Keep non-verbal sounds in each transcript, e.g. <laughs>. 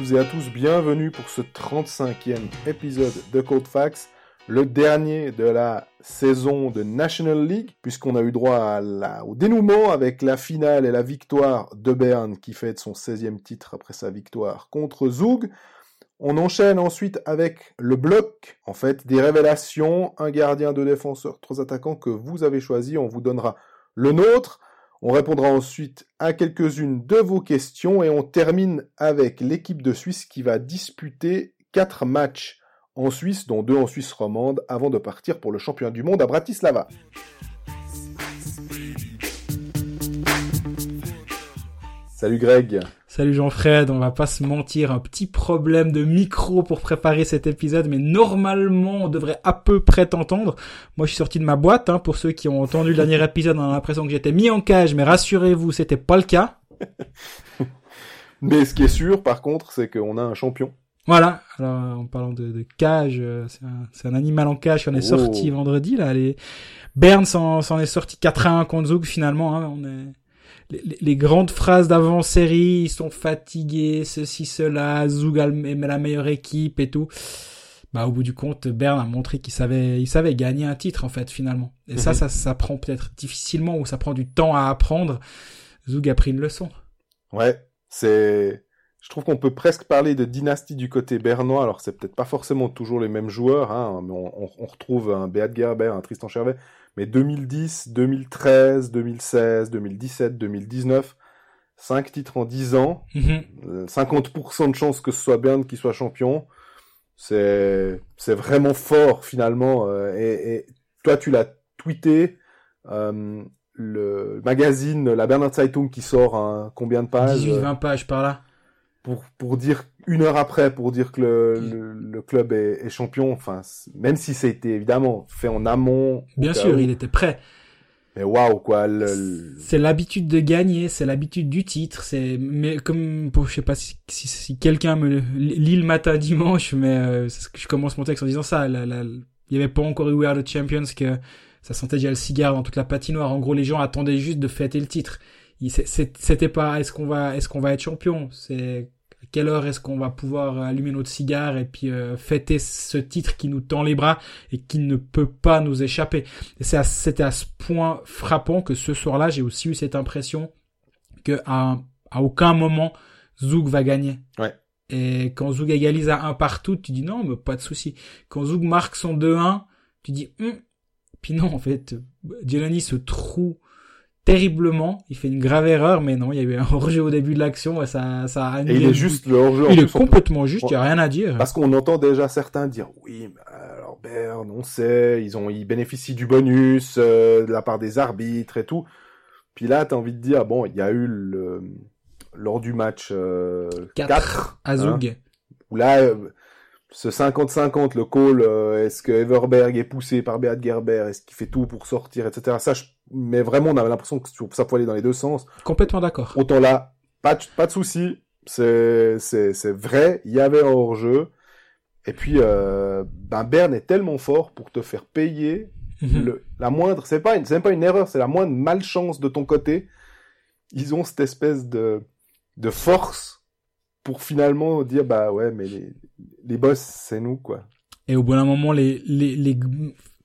et à tous, bienvenue pour ce 35e épisode de Code Facts, le dernier de la saison de National League, puisqu'on a eu droit au dénouement avec la finale et la victoire de Bern qui fête son 16e titre après sa victoire contre Zug. On enchaîne ensuite avec le bloc, en fait, des révélations, un gardien, deux défenseurs, trois attaquants que vous avez choisi, on vous donnera le nôtre. On répondra ensuite à quelques-unes de vos questions et on termine avec l'équipe de Suisse qui va disputer quatre matchs en Suisse, dont deux en Suisse romande, avant de partir pour le championnat du monde à Bratislava. Salut Greg. Salut Jean-Fred, on va pas se mentir, un petit problème de micro pour préparer cet épisode, mais normalement on devrait à peu près t'entendre. Moi je suis sorti de ma boîte, hein, pour ceux qui ont entendu le dernier <laughs> épisode, on a l'impression que j'étais mis en cage, mais rassurez-vous, c'était pas le cas. <laughs> mais ce qui est sûr par contre, c'est qu'on a un champion. Voilà, alors en parlant de, cage, euh, c'est un, animal en cage qui en est sorti oh. vendredi, là. Les... Bern s'en est sorti 4 1 contre Zug finalement, hein, on est les, grandes phrases d'avant-série, ils sont fatigués, ceci, cela, Zug est la meilleure équipe et tout. Bah, au bout du compte, Bern a montré qu'il savait, il savait gagner un titre, en fait, finalement. Et ça, mhm. ça, ça prend peut-être difficilement ou ça prend du temps à apprendre. Zug a pris une leçon. Ouais, c'est, je trouve qu'on peut presque parler de dynastie du côté bernois. Alors, c'est peut-être pas forcément toujours les mêmes joueurs, hein, mais on, on retrouve un Beat Gerber, un Tristan Chervet, mais 2010, 2013, 2016, 2017, 2019, 5 titres en 10 ans, 50% mhm. euh, de chances que ce soit Bern qui soit champion. C'est c'est vraiment fort finalement. Euh, et, et, toi, tu l'as tweeté. Euh, le magazine, la Berner Zeitung qui sort combien de pages? 18-20 pages par là pour, pour dire une heure après pour dire que le, le, club est, est, champion. Enfin, même si c'était évidemment fait en amont. Bien sûr, il était prêt. Mais waouh quoi. C'est l'habitude de gagner, c'est l'habitude du titre. C'est mais comme je sais pas si, si, si quelqu'un me lit le matin dimanche, mais euh, je commence mon texte en disant ça. La, la, il y avait pas encore eu We Are the Champions que ça sentait déjà le cigare dans toute la patinoire. En gros, les gens attendaient juste de fêter le titre c'était pas est-ce qu'on va est-ce qu'on va être champion? C'est à quelle heure est-ce qu'on va pouvoir allumer notre cigare et puis euh, fêter ce titre qui nous tend les bras et qui ne peut pas nous échapper? C'était à ce point frappant que ce soir-là j'ai aussi eu cette impression que à, à aucun moment Zouk va gagner. Ouais. Et quand Zouk égalise à un partout tu dis non mais pas de souci. Quand Zouk marque son 2-1 tu dis hum. puis non en fait Jelani se trouve terriblement. Il fait une grave erreur, mais non, il y a eu un <laughs> hors-jeu au début de l'action, ça, ça a Et il est juste le hors-jeu. Il est complètement juste, il y a rien à dire. Parce qu'on entend déjà certains dire, oui, alors Bern, on sait, ils ont, ils bénéficient du bonus, euh, de la part des arbitres et tout. Puis là, t'as envie de dire, bon, il y a eu le, lors du match, euh, 4, à Zug. Hein, où là, euh, ce 50-50, le call, euh, est-ce que Everberg est poussé par Beat Gerber, est-ce qu'il fait tout pour sortir, etc. Ça, mais vraiment, on avait l'impression que ça pouvait aller dans les deux sens. Complètement d'accord. Autant là, pas de, pas de souci, c'est, vrai, il y avait un hors-jeu. Et puis, euh, ben Bern est tellement fort pour te faire payer mhm. le, la moindre, c'est pas c'est même pas une erreur, c'est la moindre malchance de ton côté. Ils ont cette espèce de, de force pour finalement dire bah ouais mais les, les boss c'est nous quoi. Et au bout d'un moment les les, les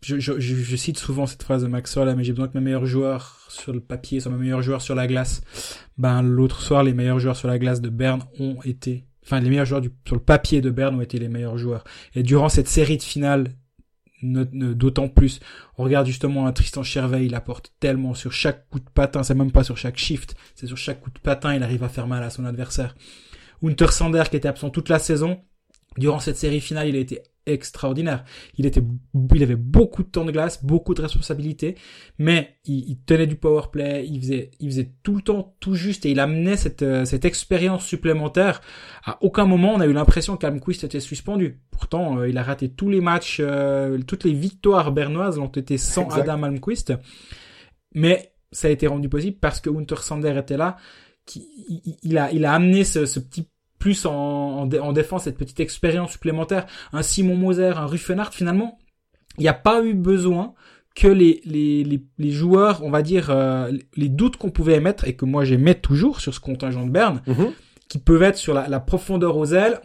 je, je, je, cite souvent cette phrase de Maxwell mais j'ai besoin que mes meilleurs joueurs sur le papier soient mes meilleurs joueurs sur la glace. Ben l'autre soir les meilleurs joueurs sur la glace de Berne ont été enfin les meilleurs joueurs du, sur le papier de Berne ont été les meilleurs joueurs. Et durant cette série de finales d'autant plus. On regarde justement Tristan Chervet, il apporte tellement sur chaque coup de patin, c'est même pas sur chaque shift, c'est sur chaque coup de patin, il arrive à faire mal à son adversaire. Hunter Sander qui était absent toute la saison. Durant cette série finale, il a été extraordinaire. Il était, il avait beaucoup de temps de glace, beaucoup de responsabilités, mais il, tenait du power play, il faisait, il faisait tout le temps tout juste et il amenait cette, euh, cette expérience supplémentaire. À aucun moment on a eu l'impression qu'Almquist était suspendu. Pourtant, euh, il a raté tous les matchs, euh, toutes les victoires bernoises ont été sans Adam Almquist. Mais ça a été rendu possible parce que Hunter Sander était là, qui, il, a, il a amené ce, ce petit plus en, en, défense, cette petite expérience supplémentaire. Un Simon Moser, un Ruffenhardt, finalement, il n'y a pas eu besoin que les, les, les, les joueurs, on va dire, euh, les doutes qu'on pouvait émettre, et que moi j'émets toujours sur ce contingent de Berne, mhm. qui peuvent être sur la, profondeur aux ailes.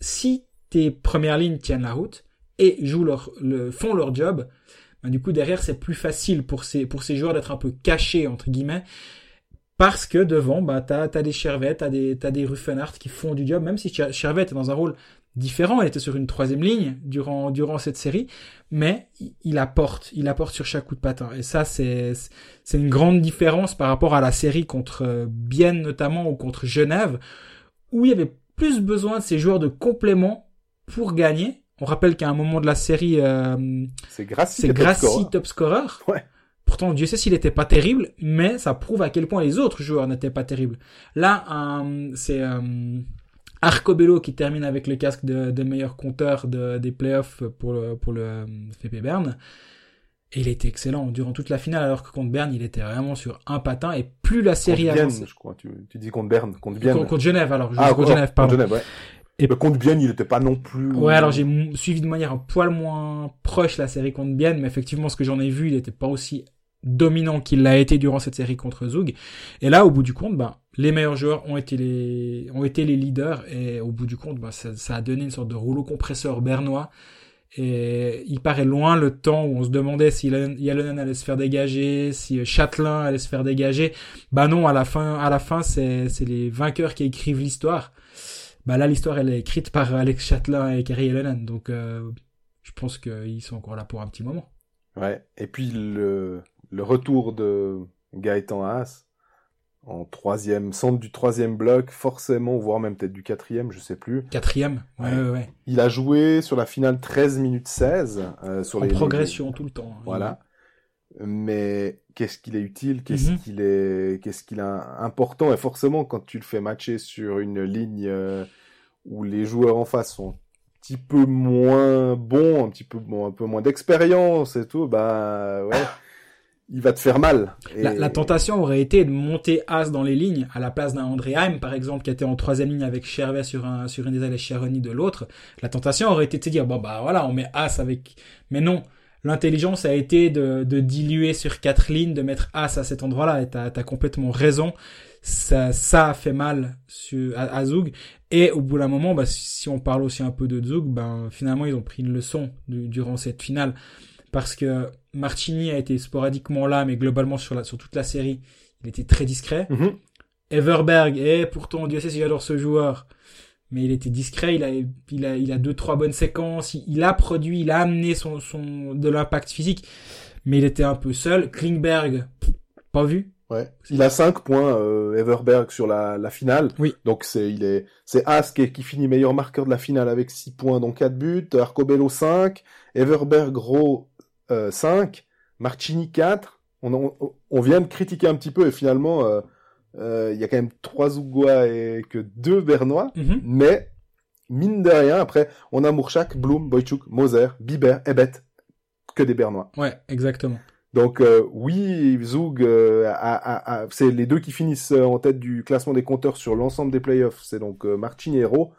si tes premières lignes tiennent la route et jouent leur, le, font leur job, ben, du coup derrière c'est plus facile pour ces pour ces joueurs d'être un peu cachés entre guillemets parce que devant bah t'as as des Chervet, t'as des t'as des Ruffenhardt qui font du job même si Chervet est dans un rôle différent, elle était sur une troisième ligne durant durant cette série, mais il apporte, il apporte sur chaque coup de patin. Et ça, c'est c'est une grande différence par rapport à la série contre euh, Bienne notamment ou contre Genève, où il y avait plus besoin de ces joueurs de complément pour gagner. On rappelle qu'à un moment de la série, euh, c'est Grassi, top scorer. Ouais. Pourtant, Dieu sait s'il n'était pas terrible, mais ça prouve à quel point les autres joueurs n'étaient pas terribles. Là, euh, c'est Arcobello qui termine avec le casque de, meilleur compteur des playoffs pour le, pour le euh, FP Bern. Et il était excellent durant toute la finale, alors que contre Berne, il était vraiment sur un patin. Et plus la série contre avançait. je crois. Tu, dis contre Berne, contre Bienne. Contre, Genève, alors. Ah, contre Genève, pardon. Contre Genève, ouais. Et contre Bienne, il n'était pas non plus. Ouais, alors j'ai suivi de manière un poil moins proche la série contre Bienne, mais effectivement, ce que j'en ai vu, il n'était pas aussi dominant qu'il l'a été durant cette série contre Zug. Et là, au bout du compte, ben, les meilleurs joueurs ont été les, ont été les leaders et au bout du compte, ben, ça, ça, a donné une sorte de rouleau compresseur bernois. Et il paraît loin le temps où on se demandait si Yalonen allait se faire dégager, si Châtelain allait se faire dégager. Bah non, à la fin, à la fin, c'est, c'est les vainqueurs qui écrivent l'histoire. Bah là, l'histoire, elle est écrite par Alex Châtelain et Kerry Yalonen. Donc, euh, je pense qu'ils sont encore là pour un petit moment. Ouais. Et puis, le, le retour de Gaëtan Haas en troisième, centre du troisième bloc, forcément, voire même peut-être du quatrième, je sais plus. Quatrième, ouais, ouais, ouais. Il a joué sur la finale 13 minutes 16. Euh, sur en progression tout le temps. Hein. Voilà. Mais qu'est-ce qu'il est utile, qu'est-ce mhm. qu'il est, qu'est-ce qu'il est important, et forcément, quand tu le fais matcher sur une ligne euh, où les joueurs en face sont un petit peu moins bons, un petit peu, bon, un peu moins d'expérience et tout, bah, ouais <laughs> il va te faire mal. La, tentation aurait été de monter As dans les lignes à la place d'un André Heim, par exemple, qui était en troisième ligne avec Chervet sur un sur une des ailes et Cheroni de l'autre. La tentation aurait été de se dire bon bah voilà, on met As avec. Mais non, l'intelligence a été de, de diluer sur quatre lignes, de mettre As à cet endroit-là. Et t'as as complètement raison. Ça, ça a fait mal sur, à. Et au bout d'un moment, bah, si on parle aussi un peu de Zug, ben finalement ils ont pris une leçon durant cette finale parce que Martini a été sporadiquement là, mais globalement sur, la, sur toute la série, il était très discret. Mhm. Everberg, et pourtant, Dieu sait si j'adore ce joueur, mais il était discret, il a, il a, il a deux, trois bonnes séquences, il, a produit, il a amené son, son, de l'impact physique, mais il était un peu seul. Klingberg, pas vu? Ouais. Il a 5 points, euh, Everberg, sur la, la finale. Oui. Donc c'est, il est, c'est Ask qui, finit meilleur marqueur de la finale avec 6 points, donc 4 buts. Arcobello 5. Everberg, gros, 5, euh, Marchini 4. On, on, vient de critiquer un petit peu et finalement, euh, euh, il y a quand même 3 Ougois et que 2 Bernois. Mhm. Mais, mine de rien, après, on a Mourchak, Blum, Boychuk, Moser, Biber, Ebet, que des Bernois. Ouais, exactement. Donc oui, Zug, c'est les deux qui finissent en tête du classement des compteurs sur l'ensemble des playoffs. C'est donc Martini et Ro.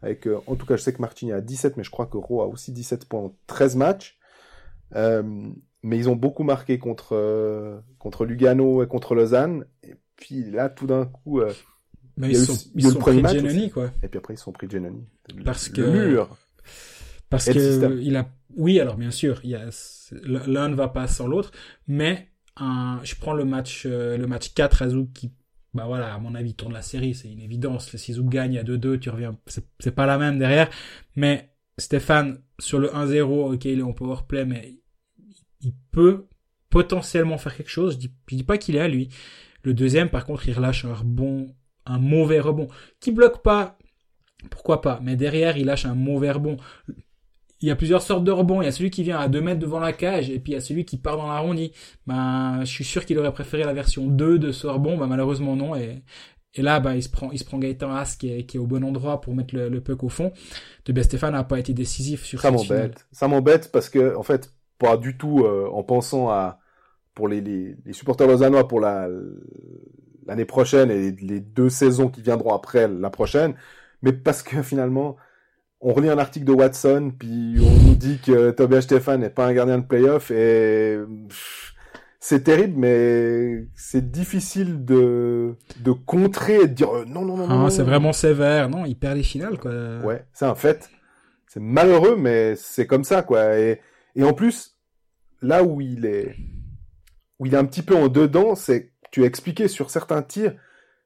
Avec, en tout cas, je sais que Martini a 17, mais je crois que Ro a aussi 17 points en 13 matchs. Euh, mais ils ont beaucoup marqué contre, euh, contre Lugano et contre Lausanne. Et puis là, tout d'un coup, euh, ils, sont, ils sont pris Genoni, quoi. Et puis après, ils sont pris Genoni. Parce que. mur. Parce que il a, oui, alors bien sûr, il y a, l'un ne va pas sans l'autre, mais un, je prends le match, le match 4 à Zouk qui, bah voilà, à mon avis, tourne la série, c'est une évidence. Si Zouk gagne à 2-2, tu reviens, c'est pas la même derrière, mais Stéphane, sur le 1-0, ok, il est en powerplay, mais il peut potentiellement faire quelque chose. Je dis, dis pas qu'il est à lui. Le deuxième, par contre, il relâche un rebond, un mauvais rebond, qui bloque pas. Pourquoi pas Mais derrière, il lâche un mauvais rebond. Il y a plusieurs sortes de rebonds. Il y a celui qui vient à 2 mètres devant la cage, et puis il y a celui qui part dans l'arrondi. Ben, je suis sûr qu'il aurait préféré la version 2 de ce rebond. Ben, malheureusement, non. Et, et là, bah, il se prend, il se prend Gaëtan Haas qui est, qui est au bon endroit pour mettre le, le puck au fond. De ben, Stéphane n'a pas été décisif sur ça m'embête. Ça m'embête parce que, en fait, pas du tout euh, en pensant à pour les, les, les supporters lausannois pour la l'année prochaine et les deux saisons qui viendront après la prochaine, mais parce que finalement, on relit un article de Watson, puis on nous dit que Tobias Stéphane n'est pas un gardien de playoff et c'est terrible, mais c'est difficile de, de contrer et de dire euh, non, non, non, Ah, non. c'est vraiment sévère. Non, il perd les finales, quoi. Ouais, c'est un fait. C'est malheureux, mais c'est comme ça, quoi. Et, et en plus, là où il est, où il est un petit peu en dedans, c'est, tu as expliqué sur certains tirs,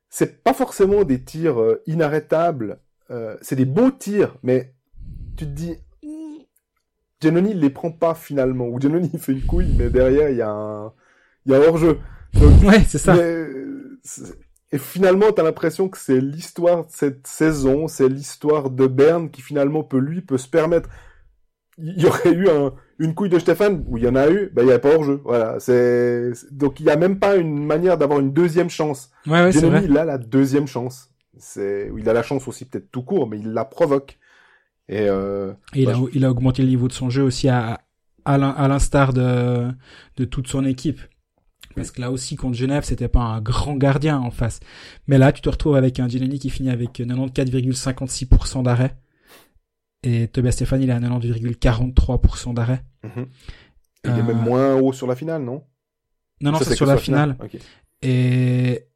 c'est pas forcément des tirs euh, inarrêtables, euh, c'est des beaux tirs, mais tu te dis, Giannoni, il les prend pas finalement, ou Giannoni, fait une couille, mais derrière, il y a un, il y a hors-jeu. <laughs> Ouais, c'est ça. mais, et finalement, t'as l'impression que c'est l'histoire de cette saison, c'est l'histoire de Berne qui finalement peut lui peut se permettre. Il y aurait eu un, une couille de Stéphane où il y en a eu, ben il y avait pas hors jeu. Voilà, c'est donc il y a même pas une manière d'avoir une deuxième chance. Ouais, ouais, vrai. il a la deuxième chance. C'est il a la chance aussi peut-être tout court, mais il la provoque. Et euh, Et il, a, Bah, il a augmenté le niveau de son jeu aussi à, à l'instar de, de toute son équipe. Parce que là aussi, contre Genève, c'était pas un grand gardien en face. Mais là, tu te retrouves avec un Giannini qui finit avec 94,56% d'arrêt. Et Tobias Stéphane, il est à 90,43% d'arrêt. mhm. il est Euh, même moins haut sur la finale, non? Non, non, c'est sur la finale. Et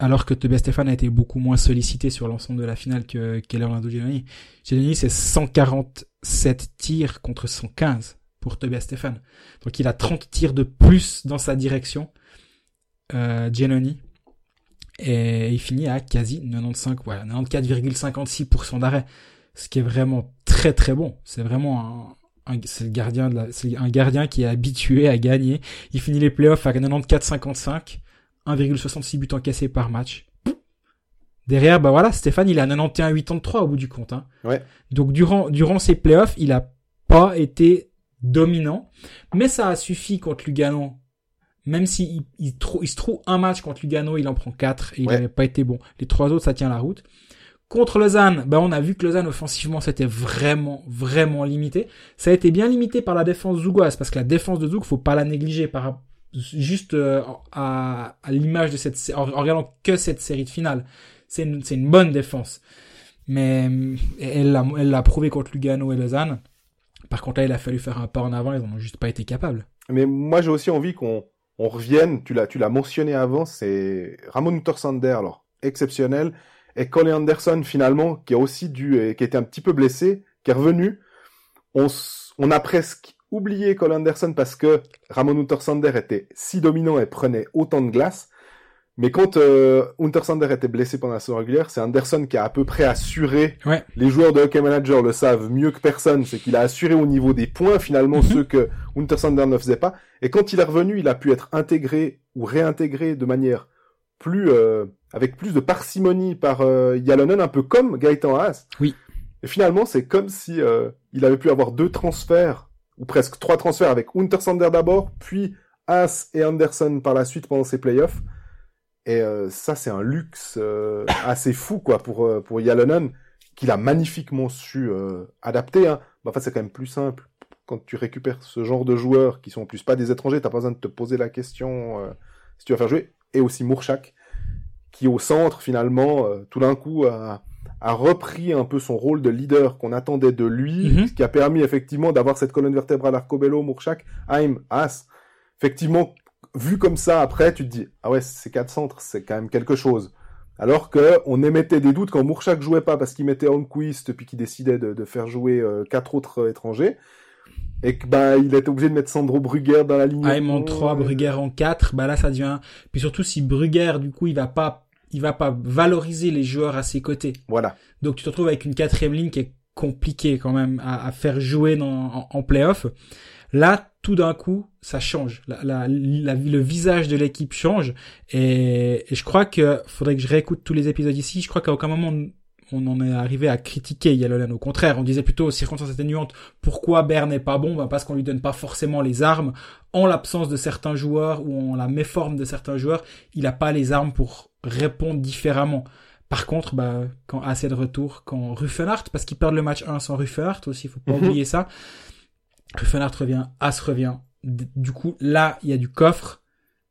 alors que Tobias Stéphane a été beaucoup moins sollicité sur l'ensemble de la finale que qu'est Orlando Giannini. Giannini, c'est 147 tirs contre 115 pour Tobias Stéphane. Donc il a 30 tirs de plus dans sa direction, euh. Et il finit à quasi 95, voilà, 94,56% d'arrêt. Ce qui est vraiment très très bon. C'est vraiment un, un- c'est le gardien de la, c'est un gardien qui est habitué à gagner. Il finit les playoffs à 94,55. 1,66 buts encaissés par match. Derrière, bah voilà, Stéphane, il est à 91,83 au bout du compte. Hein. Ouais. Donc durant durant ces playoffs, il a pas été dominant, mais ça a suffi contre Lugano. Même s'il il, il, se trouve un match contre Lugano, il en prend quatre et il n'avait pas été bon. Les trois autres, ça tient la route. Contre Lausanne, bah on a vu que Lausanne offensivement c'était vraiment vraiment limité. Ça a été bien limité par la défense zougoise parce que la défense de Zoug, faut pas la négliger par juste euh, à, à l'image de cette en, en regardant que cette série de finale. C'est une, c'est une bonne défense. Mais elle l'a elle l'a prouvé contre Lugano et Lausanne. Par contre là, il a fallu faire un pas en avant, ils en ont juste pas été capables. Mais moi, j'ai aussi envie qu'on on revienne. Tu l'as, mentionné avant. C'est Ramon Uttersander, alors exceptionnel, et Colin Anderson finalement, qui a aussi dû, qui était un petit peu blessé, qui est revenu. On, a presque oublié Colin Anderson parce que Ramon Untersander était si dominant et prenait autant de glace. Mais quand euh, Untersander était blessé pendant la saison régulière, c'est Anderson qui a à peu près assuré. Ouais. Les joueurs de Hockey Manager le savent mieux que personne, c'est qu'il a assuré au niveau des points finalement Mhm. ceux que Untersander ne faisait pas. Et quand il est revenu, il a pu être intégré ou réintégré de manière plus euh, avec plus de parcimonie par euh, Yalonen, un peu comme Gaëtan Haas. Oui. Et finalement, c'est comme si euh, il avait pu avoir deux transferts ou presque trois transferts avec Untersander d'abord, puis Haas et Anderson par la suite pendant ses playoffs. Et euh, ça, c'est un luxe euh, assez fou quoi pour euh, pour Yalonen qu'il a magnifiquement su euh, adapter. Hein. Mais enfin, c'est quand même plus simple quand tu récupères ce genre de joueurs qui sont en plus pas des étrangers. T'as pas besoin de te poser la question euh, si tu vas faire jouer. Et aussi Mourchak qui au centre finalement euh, tout d'un coup a, a repris un peu son rôle de leader qu'on attendait de lui, Mhm. ce qui a permis effectivement d'avoir cette colonne vertébrale Arcobello, Mourchak, Haim, As. Effectivement, vu comme ça, après, tu te dis, ah ouais, ces quatre centres, c'est quand même quelque chose. Alors que on émettait des doutes quand Mourchak jouait pas parce qu'il mettait Onquist puis qu'il décidait de, de faire jouer euh, quatre autres euh, étrangers. Et que ben il était obligé de mettre Sandro Brugger dans la ligne. Haim en 3, Brugger en 4, bah là ça devient puis surtout si Brugger du coup, il va pas il va pas valoriser les joueurs à ses côtés. Voilà. Donc tu te retrouves avec une quatrième ligne qui est compliquée quand même à, à faire jouer dans, en, en playoff. Là, tout d'un coup, ça change. La, la, la- le visage de l'équipe change. Et, et je crois que faudrait que je réécoute tous les épisodes ici. Je crois qu'à aucun moment on- en est arrivé à critiquer Yalonen. Au contraire, on disait plutôt aux circonstances atténuantes pourquoi Berne n'est pas bon? Ben Parce qu'on lui donne pas forcément les armes. En l'absence de certains joueurs ou en la méforme de certains joueurs, il a pas les armes pour répondre différemment. Par contre, bah, quand assez de retour, quand Ruffenhardt, parce qu'ils perdent le match 1 sans Ruffenhardt aussi, faut pas Mhm. oublier ça. Ruffenhardt revient, As revient. Du coup, là, il y a du coffre.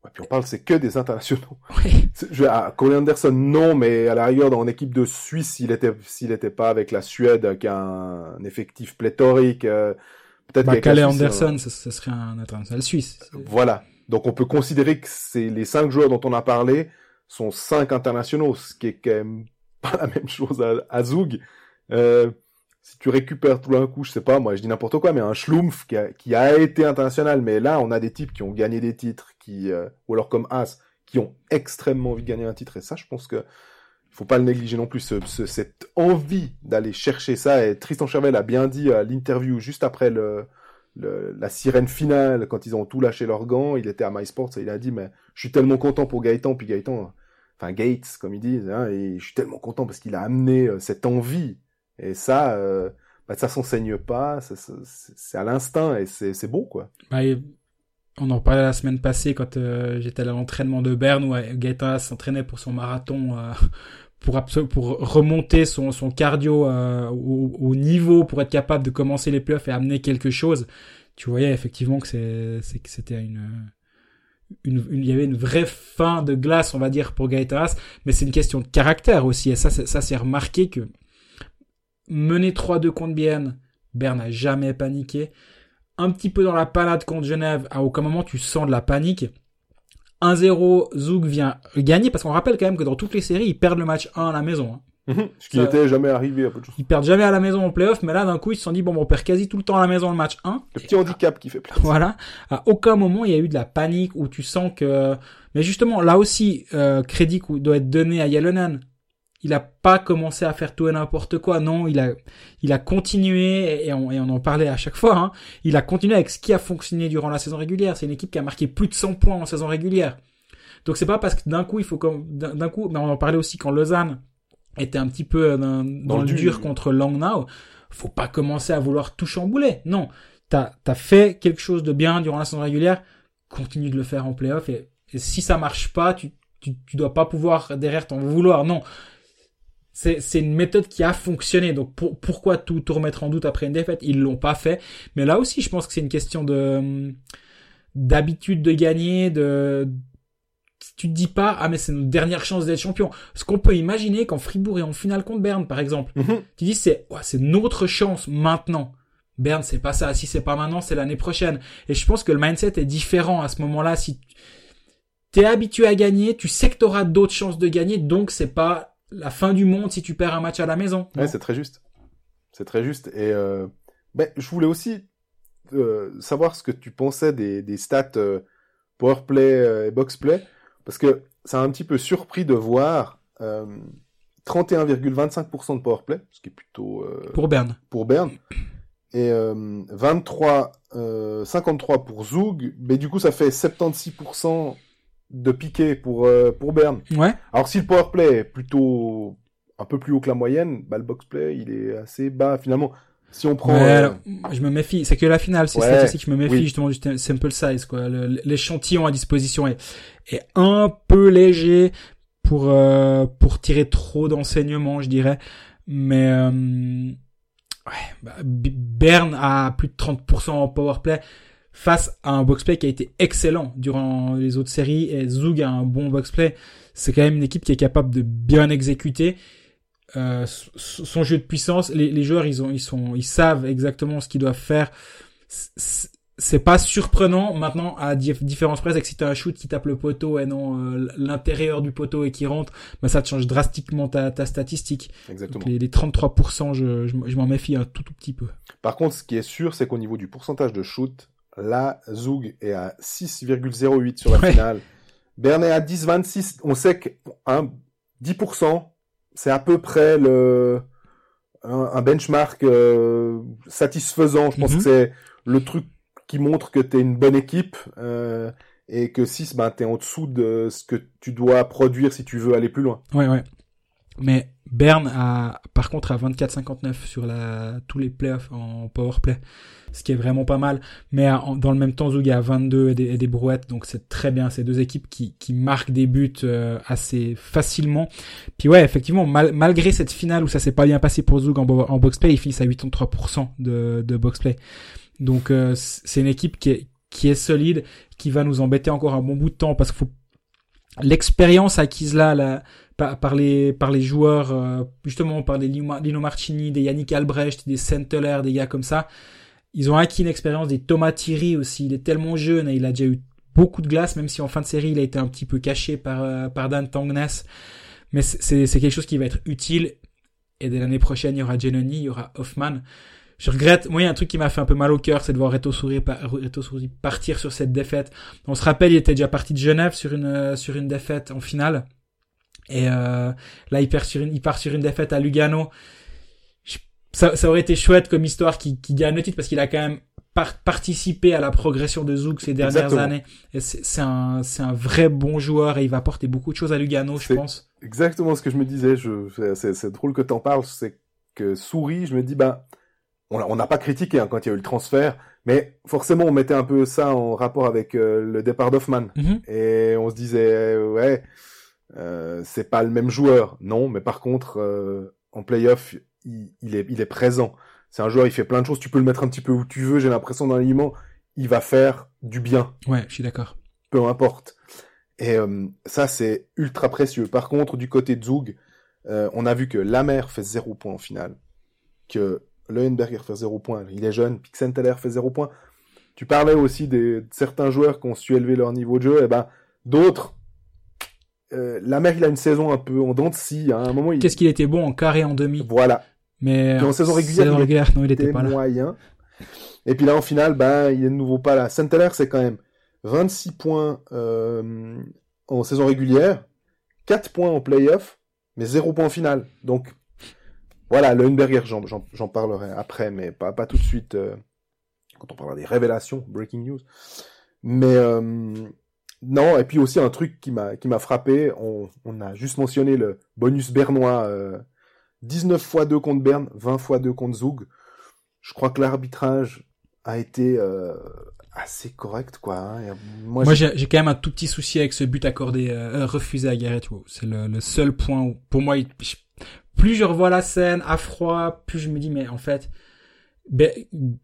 Ouais, puis on parle, c'est que des internationaux. <laughs> C'est- Je, ah, Colin Anderson, non, mais à la rigueur, dans l'équipe de Suisse, s'il était, s'il était pas avec la Suède, qui a un, un effectif pléthorique, euh, peut-être Bah, Calais Suisse, Anderson, ce, ce serait un international suisse. euh, voilà. Donc on peut considérer que c'est les cinq joueurs dont on a parlé sont cinq internationaux, ce qui est quand même pas <laughs> la même chose à, à Zug. Euh, si tu récupères tout d'un coup, je sais pas, moi je dis n'importe quoi, mais un Schlumpf qui a, qui a été international, mais là on a des types qui ont gagné des titres, qui euh, ou alors comme As, qui ont extrêmement envie de gagner un titre, et ça je pense que faut pas le négliger non plus, ce, ce, cette envie d'aller chercher ça, et Tristan Chervel a bien dit à l'interview juste après le, le, la sirène finale, quand ils ont tout lâché leurs gants, il était à MySports, et il a dit, mais je suis tellement content pour Gaëtan, puis Gaëtan, enfin Gates, comme ils disent, hein, et je suis tellement content parce qu'il a amené euh, cette envie et ça, euh, bah, ça s'enseigne pas, c'est à l'instinct et c'est beau, quoi. Bah, on en parlait la semaine passée quand euh, j'étais à l'entraînement de Berne où euh, Gaëtan s'entraînait pour son marathon euh, <laughs> pour pour remonter son, son cardio au, au, niveau pour être capable de commencer les playoffs et amener quelque chose. Tu voyais effectivement que c'était une, il y avait une vraie fin de glace, on va dire, pour Gaëtan mais c'est une question de caractère aussi. Et ça, ça c'est remarqué que Mener 3-2 contre Berne, Berne n'a jamais paniqué. Un petit peu dans la panade contre Genève, à aucun moment tu sens de la panique. 1-0, Zouk vient gagner, parce qu'on rappelle quand même que dans toutes les séries, ils perdent le match 1 à la maison. Hein. Mhm. Ce qui n'était jamais arrivé à peu de choses. Ils perdent jamais à la maison en playoff, mais là d'un coup ils se sont dit bon, on perd quasi tout le temps à la maison le match 1. Le petit handicap qui fait place. Voilà. À aucun moment il y a eu de la panique où tu sens que. Mais justement là aussi euh, crédit doit être donné à Yalonen il a pas commencé à faire tout et n'importe quoi. Non, il a, il a continué et on, et on en parlait à chaque fois. Hein, il a continué avec ce qui a fonctionné durant la saison régulière. C'est une équipe qui a marqué plus de 100 points en saison régulière. Donc c'est pas parce que d'un coup il faut comme d'un coup, mais on en parlait aussi quand Lausanne était un petit peu dans, dans, le dur, contre Langnau. Faut pas commencer à vouloir tout chambouler. Non, t'as as fait quelque chose de bien durant la saison régulière. Continue de le faire en playoff et, et si ça marche pas, tu tu, tu dois pas pouvoir derrière t'en vouloir. Non, c'est une méthode qui a fonctionné. Donc pourquoi tout, tout remettre en doute après une défaite? Ils l'ont pas fait. Mais là aussi, je pense que c'est une question de d'habitude de gagner, de tu te dis pas ah mais c'est notre dernière chance d'être champion. Ce qu'on peut imaginer quand Fribourg est en finale contre Berne par exemple. Mhm. Tu dis c'est c'est notre chance maintenant. Berne c'est pas ça. Si c'est pas maintenant, c'est l'année prochaine. Et je pense que le mindset est différent à ce moment-là. Si t'es habitué à gagner, tu sais que t'auras d'autres chances de gagner, donc c'est pas la fin du monde si tu perds un match à la maison. Ouais, c'est très juste. C'est très juste. Et euh, ben, je voulais aussi euh, savoir ce que tu pensais des, des stats euh, powerplay et boxplay, parce que ça a un petit peu surpris de voir 31,25% de powerplay, ce qui est plutôt pour Berne. Pour Berne. Et 23, 53 pour Zoug, mais du coup ça fait 76% de piqué pour euh, pour Berne. Ouais. Alors si le power play est plutôt un peu plus haut que la moyenne, bah le box play il est assez bas finalement. Si on prend, euh, je me méfie. C'est que la finale, c'est ouais, que je me méfie justement du sample size quoi. L'échantillon à disposition est est un peu léger pour euh, pour tirer trop d'enseignements, je dirais. Mais ouais, bah, Berne a plus de 30% en power play face à un boxplay qui a été excellent durant les autres séries et Zug a un bon boxplay. C'est quand même une équipe qui est capable de bien exécuter euh, son jeu de puissance. Les, les, joueurs, ils ont, ils sont, ils savent exactement ce qu'ils doivent faire. C'est pas surprenant maintenant à différence près que si t'as un shoot qui tape le poteau et non euh, l'intérieur du poteau et qui rentre, bah ça te change drastiquement ta, ta statistique. Exactement. les, les, 33%, je, je, je m'en méfie un tout tout petit peu. Par contre, ce qui est sûr, c'est qu'au niveau du pourcentage de shoot, Là, Zug est à 6,08 sur la finale. Berne est à 10,26. On sait que 10%, c'est à peu près le un, benchmark euh, satisfaisant. Je pense mhm. que c'est le truc qui montre que tu es une bonne équipe euh, et que 6, ben, tu es en dessous de ce que tu dois produire si tu veux aller plus loin. Ouais, ouais. Mais Berne a, par contre, à 24-59 sur la, tous les playoffs en powerplay ce qui est vraiment pas mal. Mais dans le même temps, Zug a 22 et des, brouettes, donc c'est très bien. Ces deux équipes qui, marquent des buts euh, assez facilement. Puis ouais, effectivement, malgré cette finale où ça s'est pas bien passé pour Zug en, en boxplay, ils finissent à 83% de, de boxplay. Donc euh, c'est une équipe qui est, solide, qui va nous embêter encore un bon bout de temps parce qu'il faut l'expérience acquise là, là par, les par les joueurs euh, justement par des Lino Marchini, des Yannick Albrecht, des Senteler, des gars comme ça ils ont acquis une expérience des Thomas Thierry aussi. Il est tellement jeune et il a déjà eu beaucoup de glace, même si en fin de série il a été un petit peu caché par euh, par Dan Tangnes. Mais c'est quelque chose qui va être utile. Et dès l'année prochaine, il y aura Genoni, il y aura Hoffman. Je regrette, moi il y a un truc qui m'a fait un peu mal au cœur, c'est de voir Reto Souris partir sur cette défaite. On se rappelle, il était déjà parti de Genève sur une euh, sur une défaite en finale. Et euh, là, il, perd sur une, il part sur une défaite à Lugano. ça, ça, aurait été chouette comme histoire qui, qui gagne le titre parce qu'il a quand même participé à la progression de Zouk ces dernières années. C'est un, c'est un vrai bon joueur et il va apporter beaucoup de choses à Lugano, je pense. Exactement ce que je me disais. C'est drôle que t'en parles. C'est que Souris, je me dis, bah, on n'a pas critiqué hein, quand il y a eu le transfert, mais forcément on mettait un peu ça en rapport avec euh, le départ d'Hoffman. Mm-hmm. Et on se disait, ouais, euh, c'est pas le même joueur. Non, mais par contre, euh, en playoff, il, il, est, il est présent. C'est un joueur, il fait plein de choses. Tu peux le mettre un petit peu où tu veux. J'ai l'impression dans l'alignement, il va faire du bien. Ouais, je suis d'accord. Peu importe. Et euh, ça, c'est ultra précieux. Par contre, du côté de Zug, euh, on a vu que Lamer fait zéro point en finale, que Leuenberger fait zéro point. Il est jeune, Pixenteller fait zéro point. Tu parlais aussi des, de certains joueurs qui ont su élever leur niveau de jeu. Et eh ben, d'autres, euh, Lamer, il a une saison un peu en dents de scie. Hein. À un moment, Qu'est-ce qu'il était bon en carré en demi? Voilà. Mais en saison régulière, il, non, il était pas là. moyen. Et puis là, en finale, ben, il est de nouveau pas là. Saint-Heller, c'est quand même 26 points euh, en saison régulière, 4 points en playoff, mais 0 points en finale. Donc, voilà, le j'en parlerai après, mais pas, pas tout de suite euh, quand on parlera des révélations, breaking news. Mais euh, non, et puis aussi un truc qui m'a qui m'a frappé, on, on, a juste mentionné le bonus bernois euh, 19 fois 2 contre Berne, 20 fois 2 contre Zug. Je crois que l'arbitrage a été euh, assez correct, quoi. Hein. Moi, Moi j'ai quand même un tout petit souci avec ce but accordé, euh, refusé à Garrett C'est le, le, seul point où, pour moi, plus je revois la scène à froid, plus je me dis, mais en fait,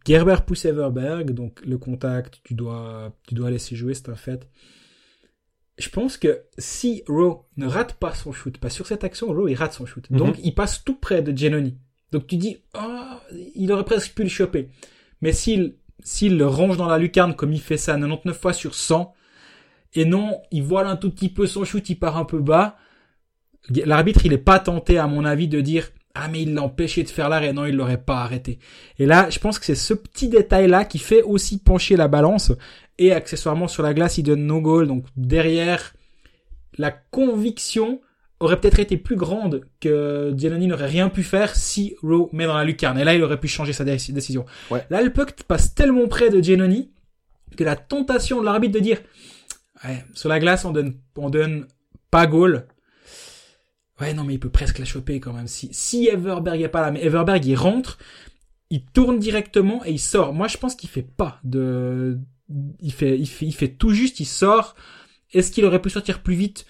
Gerber pousse Everberg, donc le contact, tu dois, tu dois laisser jouer, c'est un fait je pense que si Rowe ne rate pas son shoot, pas sur cette action, Rowe il rate son shoot. Mhm. Donc il passe tout près de Genoni. Donc tu dis, oh, il aurait presque pu le choper. Mais s'il s'il le range dans la lucarne comme il fait ça 99 fois sur 100, et non, il voile un tout petit peu son shoot, il part un peu bas, l'arbitre il est pas tenté à mon avis de dire ah mais il l'a empêché de faire l'arrêt, non il l'aurait pas arrêté. Et là, je pense que c'est ce petit détail là qui fait aussi pencher la balance. Et accessoirement sur la glace il donne no goal. Donc derrière la conviction aurait peut-être été plus grande que Giannini n'aurait rien pu faire si Rowe met dans la lucarne. Et là il aurait pu changer sa décision. Là le puck passe tellement près de Giannini que la tentation de l'arbitre de dire ouais, sur la glace on donne on donne pas goal Ouais, non, mais il peut presque la choper quand même. Si, si Everberg est pas là, mais Everberg, il rentre, il tourne directement et il sort. Moi, je pense qu'il fait pas de, il fait, il fait, il fait tout juste, il sort. Est-ce qu'il aurait pu sortir plus vite?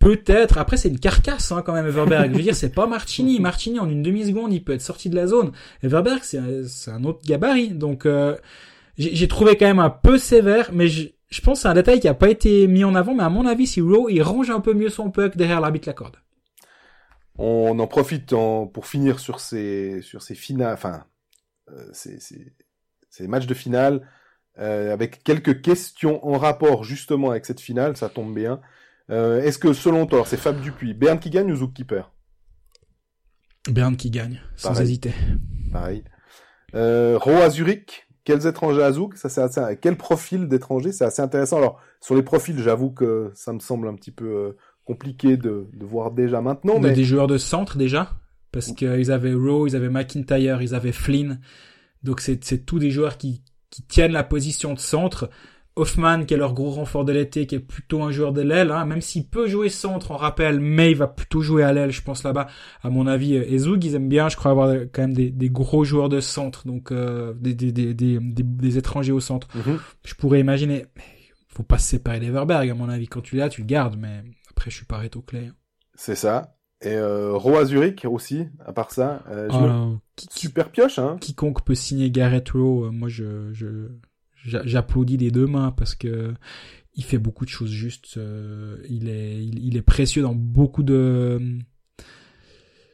Peut-être. Après, c'est une carcasse, hein, quand même, Everberg. Je veux dire, c'est pas Martini. Martini, en une demi-seconde, il peut être sorti de la zone. Everberg, c'est un, un autre gabarit. Donc, euh, j'ai trouvé quand même un peu sévère, mais je, je pense que c'est un détail qui a pas été mis en avant, mais à mon avis, si Rowe, il range un peu mieux son puck derrière l'arbitre la corde. On en profite pour finir sur ces, sur ces finales, enfin, euh, ces, ces, matchs de finale, euh, avec quelques questions en rapport justement avec cette finale, ça tombe bien. Euh, est-ce que selon toi, c'est Fab Dupuis, Bern qui gagne ou Zouk qui perd? Bern qui gagne, sans hésiter. Pareil. Euh, Roa Zurich, quels étrangers à Zouk? Ça c'est assez... Quel profil d'étrangers? C'est assez intéressant. Alors sur les profils, j'avoue que ça me semble un petit peu compliqué de, de voir déjà maintenant. Mais... Des joueurs de centre déjà, parce qu'ils avaient Rowe, ils avaient McIntyre, ils avaient Flynn. Donc c'est c'est tous des joueurs qui, qui tiennent la position de centre. Hoffman, qui est leur gros renfort de l'été, qui est plutôt un joueur de l'aile, hein, même s'il peut jouer centre, en rappel, mais il va plutôt jouer à l'aile, je pense là-bas. À mon avis, et Zoug, ils aiment bien, je crois, avoir quand même des, des gros joueurs de centre, donc euh, des, des, des, des, des, étrangers au centre. Mhm. Je pourrais imaginer, faut pas se séparer d'Everberg, à mon avis. Quand tu l'as, tu le gardes, mais après, je suis pas réto clé. C'est ça. Et euh, Roa Zurich aussi, à part ça. Euh, oh super pioche, hein. Quiconque peut signer Garrett Rowe, euh, moi je, je, j'applaudis des deux mains parce que il fait beaucoup de choses justes. Euh, il est, il, est précieux dans beaucoup de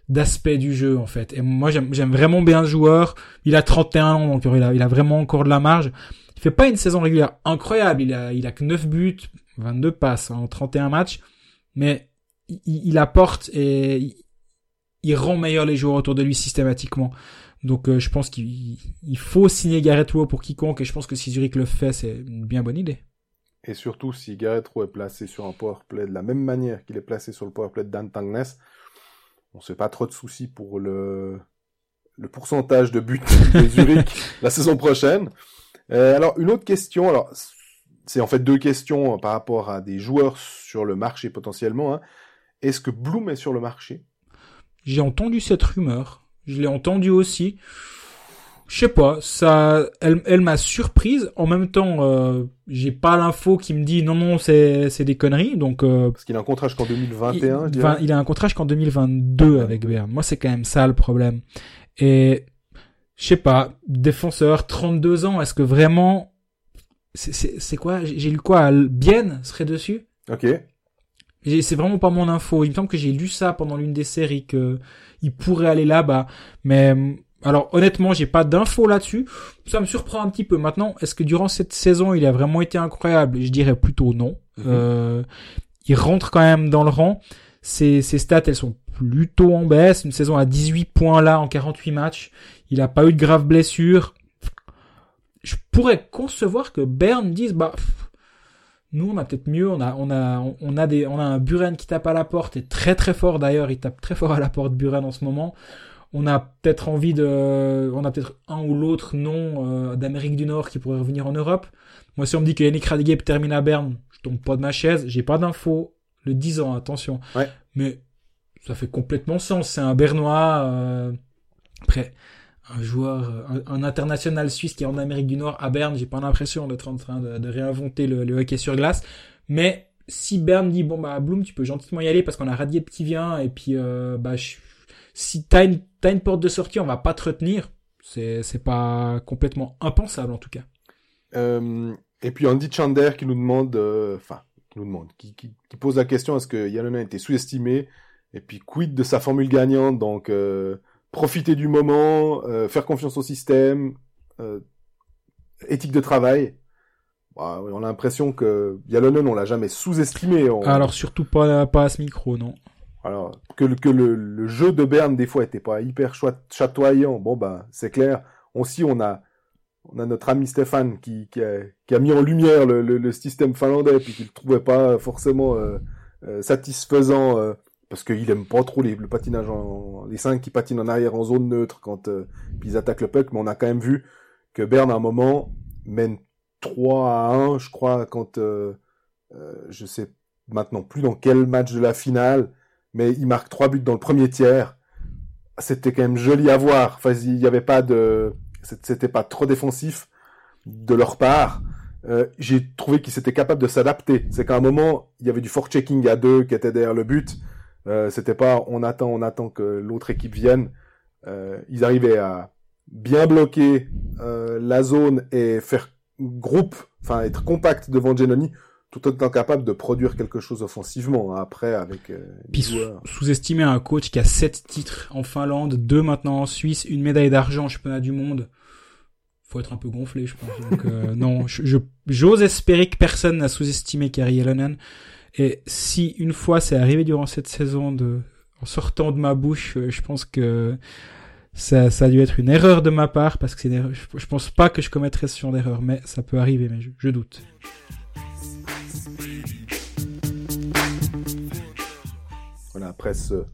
d'aspects du jeu en fait. Et moi j'aime, j'aime vraiment bien ce joueur. Il a 31 ans donc il a, il a vraiment encore de la marge il fait pas une saison régulière incroyable. Il a, il a que 9 buts, 22 passes en 31 matchs, mais il, apporte et il, rend meilleur les joueurs autour de lui systématiquement. Donc euh, je pense qu'il faut signer Gareth Rowe pour quiconque et je pense que si Zurich le fait, c'est une bien bonne idée. Et surtout si Gareth Rowe est placé sur un powerplay de la même manière qu'il est placé sur le powerplay de Dan Tangnes, on se fait pas trop de soucis pour le, le pourcentage de buts <laughs> de Zurich la saison prochaine. Euh, alors une autre question, alors c'est en fait deux questions par rapport à des joueurs sur le marché potentiellement. Hein. Est-ce que Bloom est sur le marché? J'ai entendu cette rumeur je l'ai entendu aussi. Je sais pas, ça, elle, elle m'a surprise. En même temps, euh, j'ai pas l'info qui me dit non non c'est c'est des conneries. Donc euh, parce qu'il a un contrat jusqu'en 2021. Il, il a un contrat jusqu'en 2022 avec Berne. Moi c'est quand même ça le problème. Et je sais pas, défenseur, 32 ans, est-ce que vraiment c'est quoi? J'ai lu quoi? Bien serait dessus? Ok. C'est vraiment pas mon info. Il me semble que j'ai lu ça pendant l'une des séries que il pourrait aller là-bas. Mais alors honnêtement, j'ai pas d'infos là-dessus. Ça me surprend un petit peu. Maintenant, est-ce que durant cette saison, il a vraiment été incroyable? Je dirais plutôt non. Mhm. euh, il rentre quand même dans le rang. Ses, ses stats, elles sont plutôt en baisse. Une saison à 18 points là en 48 matchs. Il a pas eu de graves blessures. Je pourrais concevoir que Bern dise bah nous, on a peut-être mieux. On a, on a, on a des, on a un Buren qui tape à la porte et très très fort d'ailleurs. Il tape très fort à la porte Buren en ce moment. On a peut-être envie de, on a peut-être un ou l'autre nom euh, d'Amérique du Nord qui pourrait revenir en Europe. Moi, si on me dit que Yannick Radiguet termine à Berne, je tombe pas de ma chaise. J'ai pas d'infos. Le 10 ans, attention. Ouais. Mais ça fait complètement sens. C'est un Bernois. Euh... Après, un joueur, euh, un, international suisse qui est en Amérique du Nord à Berne, j'ai pas l'impression d'être en train de, réinventer le, hockey sur glace. Mais si Berne dit bon bah Bloom tu peux gentiment y aller parce qu'on a Radier qui vient et puis euh, bah si t'as une t'as une porte de sortie on va pas te retenir c'est c'est pas complètement impensable en tout cas. Euh, et puis Andy Chander qui nous demande enfin qui nous demande qui, qui, pose la question est-ce que Yalona a été sous-estimé? Et puis quid de sa formule gagnante? Donc profiter du moment, euh, faire confiance au système, euh, éthique de travail. Bah, on a l'impression que Yalonen, on l'a jamais sous-estimé. Alors surtout pas, pas à ce micro, non. Alors que, que le, le, jeu de Berne des fois était pas hyper chatoyant. Bon bah c'est clair. Aussi on a on a notre ami Stéphane qui, qui, a, qui a mis en lumière le, le, le système finlandais puis qu'il trouvait pas forcément euh, euh satisfaisant euh, parce qu'il aime pas trop les, le patinage en, les cinq qui patinent en arrière en zone neutre quand euh, ils attaquent le puck, mais on a quand même vu que Berne à un moment mène 3 à 1, je crois, quand euh, euh, je sais maintenant plus dans quel match de la finale, mais il marque trois buts dans le premier tiers. C'était quand même joli à voir. Enfin, il y avait pas de, c'était pas trop défensif de leur part. Euh, j'ai trouvé qu'ils étaient capables de s'adapter. C'est qu'à un moment, il y avait du fort-checking à deux qui était derrière le but. Euh, c'était pas on attend, on attend que l'autre équipe vienne. Euh, ils arrivaient à bien bloquer euh, la zone et faire groupe, enfin être compact devant Genoni, tout en étant capable de produire quelque chose offensivement hein, après avec euh, Puis sous-estimer un coach qui a sept titres en Finlande, deux maintenant en Suisse, une médaille d'argent au championnat du monde. Faut être un peu gonflé, je pense. Donc, euh, <laughs> non, j'ose espérer que personne n'a sous-estimé Kari Elonen. Et si une fois c'est arrivé durant cette saison de, en sortant de ma bouche, euh, je pense que ça, ça a dû être une erreur de ma part parce que c'est je, pense pas que je commettrais ce genre d'erreur, mais ça peut arriver, mais je, doute. Voilà, après ce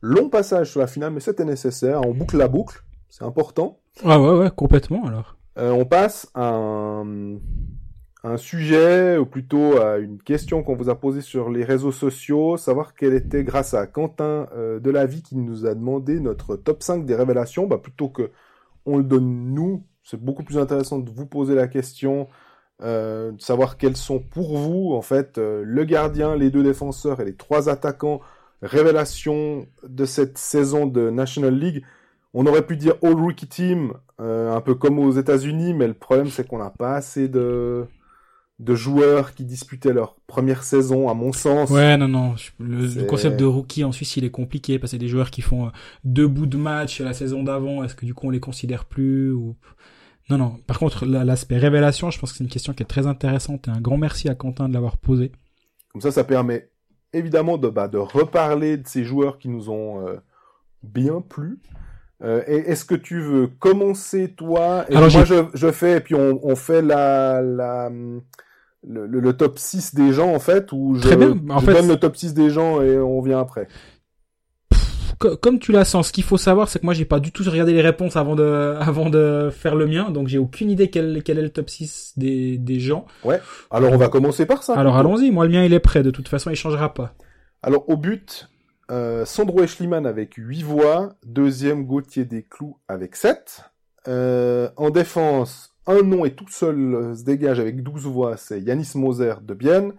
long passage sur la finale, mais c'était nécessaire, on boucle la boucle, c'est important. Ah ouais, ouais, complètement alors. Euh, on passe à un, un sujet, ou plutôt à une question qu'on vous a posée sur les réseaux sociaux, savoir quelle était grâce à Quentin euh, Delavie qui nous a demandé notre top 5 des révélations, bah, plutôt que on le donne nous, c'est beaucoup plus intéressant de vous poser la question, euh, de savoir quels sont pour vous, en fait, euh, le gardien, les deux défenseurs et les trois attaquants révélations de cette saison de National League. On aurait pu dire All Rookie Team, euh, un peu comme aux États-Unis, mais le problème c'est qu'on n'a pas assez de de joueurs qui disputaient leur première saison, à mon sens. Ouais, non, non. Le, concept de rookie en Suisse, il est compliqué parce que des joueurs qui font euh, deux bouts de match la saison d'avant. Est-ce que du coup on les considère plus ou Non, non. Par contre, l'aspect révélation, je pense que c'est une question qui est très intéressante et un grand merci à Quentin de l'avoir posé. Comme ça, ça permet évidemment de, bah, de reparler de ces joueurs qui nous ont euh, bien plu. Euh, Est-ce que tu veux commencer toi? Et Alors, Moi, je, je, fais et puis on, on fait la, la le, le, top 6 des gens en fait ou je, Très bien. En je fait, donne le top 6 des gens et on vient après? Comme tu la sens, ce qu'il faut savoir, c'est que moi j'ai pas du tout regardé les réponses avant de, <laughs> avant de faire le mien, donc j'ai aucune idée quel, quel est le top 6 des, des gens. Ouais. Alors on va commencer par ça. Alors allons-y, moi le mien il est prêt, de toute façon il changera pas. Alors au but, euh, Sandro Eschliman avec 8 voix, deuxième Gauthier Desclous avec 7. Euh, en défense, un nom et tout seul se dégage avec 12 voix, c'est Yanis Moser de Bienne.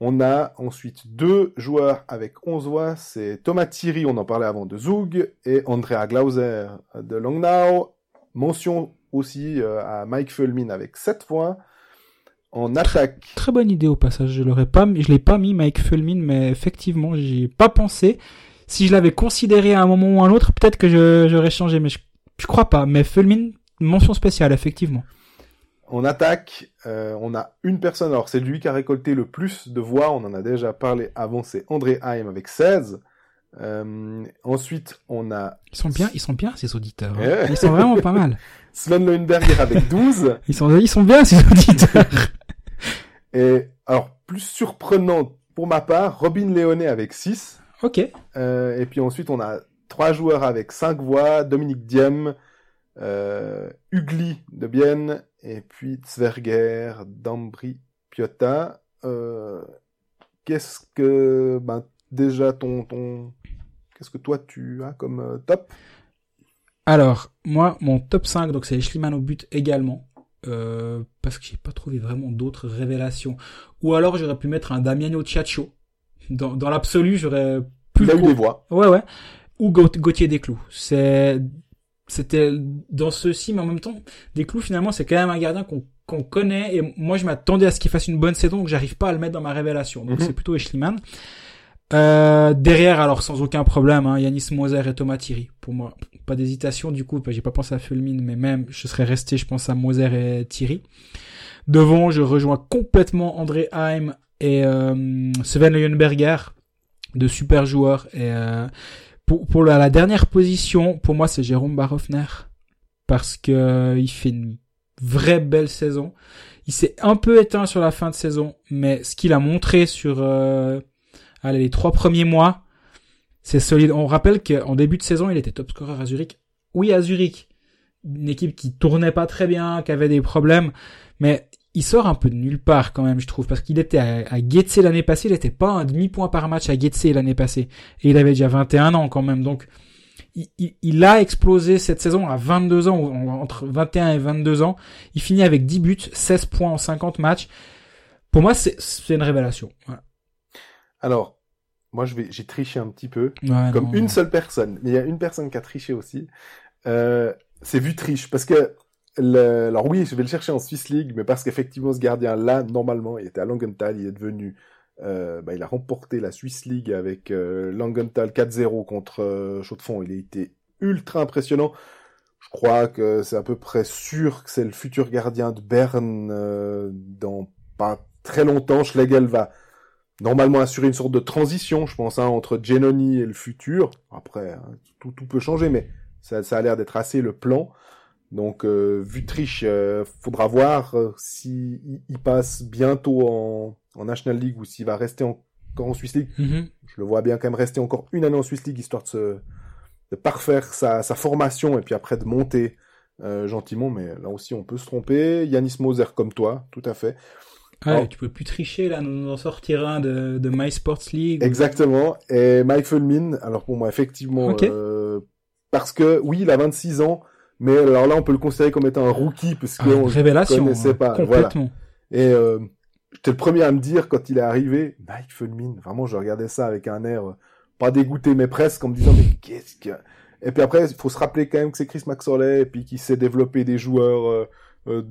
On a ensuite deux joueurs avec 11 voix, c'est Thomas Thierry, on en parlait avant, de Zug, et Andrea Glauser de Longnau. Mention aussi euh, à Mike Fulmin avec 7 voix. En attaque. Très, bonne idée au passage, je l'aurais pas, je l'ai pas mis Mike Fulmin, mais effectivement, j'y ai pas pensé. Si je l'avais considéré à un moment ou à un autre, peut-être que j'aurais changé, mais je, je crois pas. Mais Fulmin, mention spéciale, effectivement. En attaque, euh, on a une personne, alors c'est lui qui a récolté le plus de voix, on en a déjà parlé avant, c'est André Haim avec 16. Euh, ensuite, on a... Ils sont bien, ils sont bien ces auditeurs. Hein. Ils sont vraiment pas mal. <laughs> Sven Leuenberger avec 12. ils, sont, ils sont bien ces auditeurs. <laughs> Et alors, plus surprenant pour ma part, Robin Léonet avec 6. Ok. Euh, et puis ensuite, on a trois joueurs avec 5 voix, Dominique Diem, euh, Ugly de Bienne, et puis Zwerger, Dambri, Piotta. Euh, qu'est-ce que, ben, déjà ton, ton, qu'est-ce que toi tu as comme euh, top? Alors, moi, mon top 5, donc c'est Schliemann au but également. Euh, parce que j'ai pas trouvé vraiment d'autres révélations. Ou alors j'aurais pu mettre un Damiano Ciaccio. Dans, dans l'absolu, j'aurais plus. Il a eu des voix. Ouais, ouais. Ou Gauthier Desclous. C'est c'était dans ceci, mais en même temps, Desclous finalement c'est quand même un gardien qu'on qu'on connaît et moi je m'attendais à ce qu'il fasse une bonne saison donc j'arrive pas à le mettre dans ma révélation donc mhm. c'est plutôt Eschliman euh, derrière alors sans aucun problème hein, Yanis Moser et Thomas Thierry pour moi pas d'hésitation du coup j'ai pas pensé à Fulmin mais même je serais resté je pense à Moser et Thierry devant je rejoins complètement André Heim et euh, Sven Leuenberger de super joueurs et euh, pour, pour la, dernière position, pour moi, c'est Jérôme Barofner. Parce que euh, il fait une vraie belle saison. Il s'est un peu éteint sur la fin de saison, mais ce qu'il a montré sur allez, les trois premiers mois, c'est solide. On rappelle qu'en début de saison, il était top scorer à Zurich. Oui, à Zurich. Une équipe qui tournait pas très bien, qui avait des problèmes, mais il sort un peu de nulle part quand même, je trouve, parce qu'il était à, à l'année passée, il était pas un demi-point par match à Getse l'année passée, et il avait déjà 21 ans quand même, donc il, il, il, a explosé cette saison à 22 ans, entre 21 et 22 ans, il finit avec 10 buts, 16 points en 50 matchs. Pour moi, c'est une révélation. Voilà. Alors, moi, je vais, j'ai triché un petit peu, ouais, comme non, une non. seule personne, mais il y a une personne qui a triché aussi. Euh, c'est Vutriche, parce que le... Alors oui, je vais le chercher en Swiss League, mais parce qu'effectivement, ce gardien-là, normalement, il était à Langenthal, il est devenu... Euh, bah, il a remporté la Swiss League avec euh, Langenthal 4-0 contre euh, Chaux-de-Fonds. Il a été ultra impressionnant. Je crois que c'est à peu près sûr que c'est le futur gardien de Berne dans pas très longtemps. Schlegel va normalement assurer une sorte de transition, je pense, hein, entre Genoni et le futur. Après, hein, tout, tout peut changer, mais ça, ça a l'air d'être assez le plan. Donc, euh, Vutriche, euh, faudra voir euh, s'il il passe bientôt en, en National League ou s'il va rester encore en Swiss League. Mm -hmm. Je le vois bien quand même rester encore une année en Swiss League, histoire de, se, de parfaire sa, sa formation et puis après de monter euh, gentiment. Mais là aussi, on peut se tromper. Yanis Moser comme toi, tout à fait. Ah, Alors, tu peux plus tricher là, nous en sortir un de, de My Sports League. Exactement. Ou... Et Mike Fulmin, alors pour moi, effectivement, okay. euh, parce que oui, il a 26 ans, mais alors là, on peut le considérer comme étant un rookie parce ah, qu'on révélation, ne connaissait pas. Complètement. Voilà. Et euh, j'étais le premier à me dire quand il est arrivé, Mike Fulmin, vraiment, je regardais ça avec un air euh, pas dégoûté, mais presque en me disant mais qu'est-ce que. Et puis après, il faut se rappeler quand même que c'est Chris Maxorley et puis qu'il s'est développé des joueurs euh, euh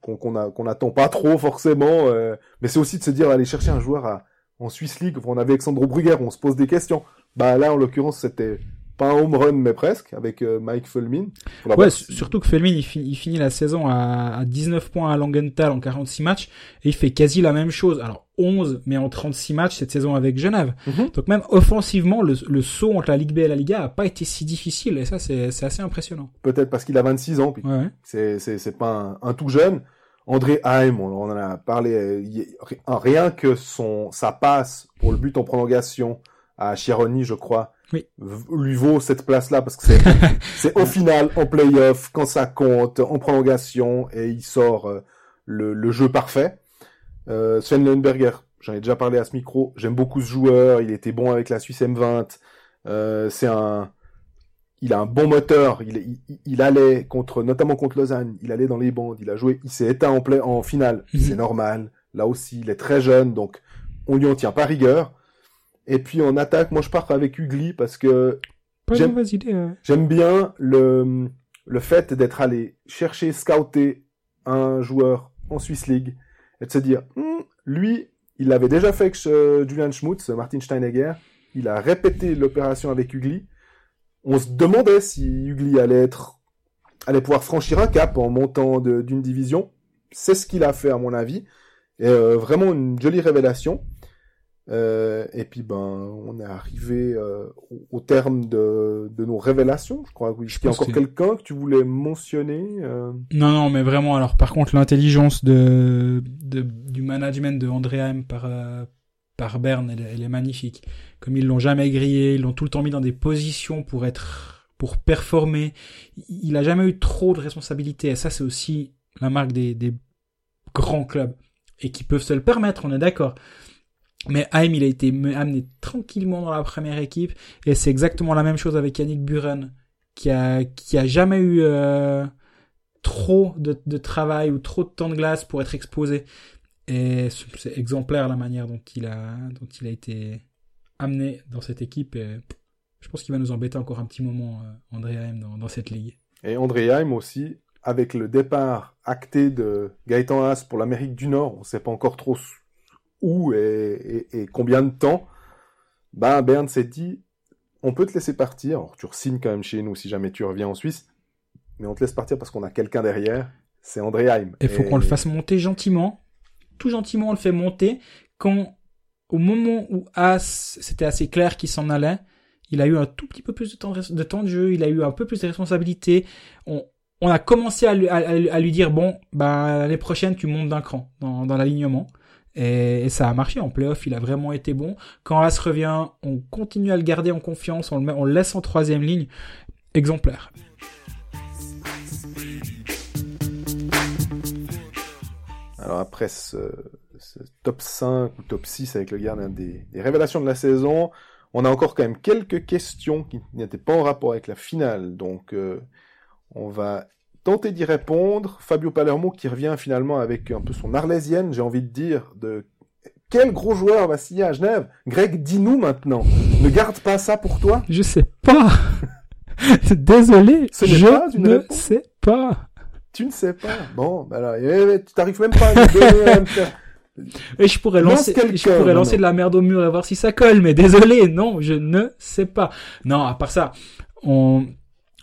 qu'on qu'on qu'on attend pas trop forcément. Euh, mais c'est aussi de se dire aller chercher un joueur à, en Swiss League. On avait Alexandre Brugger, on se pose des questions. Bah là, en l'occurrence, c'était pas un home run, mais presque, avec euh, Mike Fulmin. Ouais, surtout que Fulmin, il, il, finit la saison à, à 19 points à Langenthal en 46 matchs, et il fait quasi la même chose. Alors, 11, mais en 36 matchs cette saison avec Genève. Mhm. Donc même offensivement, le, le, saut entre la Ligue B et la Liga a pas été si difficile, et ça, c'est assez impressionnant. Peut-être parce qu'il a 26 ans, puis ouais. c'est pas un, un, tout jeune. André Haim, on, en a parlé, rien que son sa passe pour le but en prolongation à Chironi, je crois, oui. lui vaut cette place-là parce que <laughs> c'est au final en playoff quand ça compte en prolongation et il sort euh, le, le, jeu parfait. Euh, Sven Lundberger, j'en ai déjà parlé à ce micro, j'aime beaucoup ce joueur, il était bon avec la Suisse M20, euh, c'est un il a un bon moteur, il, il, il, allait contre notamment contre Lausanne, il allait dans les bandes, il a joué, il s'est éteint en play, en finale, mhm. c'est normal. Là aussi, il est très jeune donc on lui en tient pas rigueur. Et puis en attaque, moi je pars avec Ugly parce que j'aime bien le, le fait d'être allé chercher, scouter un joueur en Swiss League et de se dire, hm, lui, il l'avait déjà fait avec euh, Julian Schmutz, Martin Steinegger, il a répété l'opération avec Ugly. On se demandait si Ugly allait être, allait pouvoir franchir un cap en montant d'une division. C'est ce qu'il a fait à mon avis. Et euh, vraiment une jolie révélation. Euh, et puis ben, on est arrivé euh, au, terme de, de, nos révélations. Je crois. Oui. Qu'il y a encore quelqu'un que tu voulais mentionner euh... Non, non, mais vraiment. Alors, par contre, l'intelligence de, de, du management de Andréheim par euh, par Berne, elle, elle, est magnifique. Comme ils l'ont jamais grillé, ils l'ont tout le temps mis dans des positions pour être pour performer. Il a jamais eu trop de responsabilités. Et ça, c'est aussi la marque des, des grands clubs et qui peuvent se le permettre. On est d'accord. Mais Haim, il a été amené tranquillement dans la première équipe, et c'est exactement la même chose avec Yannick Buren, qui a qui a jamais eu euh, trop de, travail ou trop de temps de glace pour être exposé. Et c'est exemplaire la manière dont il a dont il a été amené dans cette équipe. Et je pense qu'il va nous embêter encore un petit moment, euh, André Haim, dans, dans cette ligue. Et André Haim aussi, avec le départ acté de Gaëtan Haas pour l'Amérique du Nord, on ne sait pas encore trop où et, et, combien de temps, ben Bern s'est dit, on peut te laisser partir. Alors, tu signes quand même chez nous si jamais tu reviens en Suisse, mais on te laisse partir parce qu'on a quelqu'un derrière. C'est André Heim. Il faut qu'on le fasse monter gentiment. Tout gentiment, on le fait monter. Quand, au moment où As, c'était assez clair qu'il s'en allait, il a eu un tout petit peu plus de temps de, temps de jeu, il a eu un peu plus de responsabilités. On, on a commencé à lui, à, lui dire, bon, ben, l'année prochaine, tu montes d'un cran dans, dans l'alignement. Et, ça a marché en playoff, il a vraiment été bon. Quand As revient, on continue à le garder en confiance, on le, laisse en troisième ligne. Exemplaire. Alors après ce, top 5 ou top 6 avec le gardien des, des, révélations de la saison, on a encore quand même quelques questions qui n'étaient pas en rapport avec la finale. Donc euh, on va tenter d'y répondre. Fabio Palermo qui revient finalement avec un peu son arlésienne, j'ai envie de dire, de quel gros joueur va signer à Genève? Greg, dis-nous maintenant. Ne garde pas ça pour toi? Je sais pas. <laughs> Désolé. je ne sais pas. Tu ne sais pas. Bon, bah là, tu t'arrives même pas à me donner Et je pourrais lancer, je pourrais lancer de la merde au mur et voir si ça colle, mais désolé, non, je ne sais pas. Non, à part ça, on,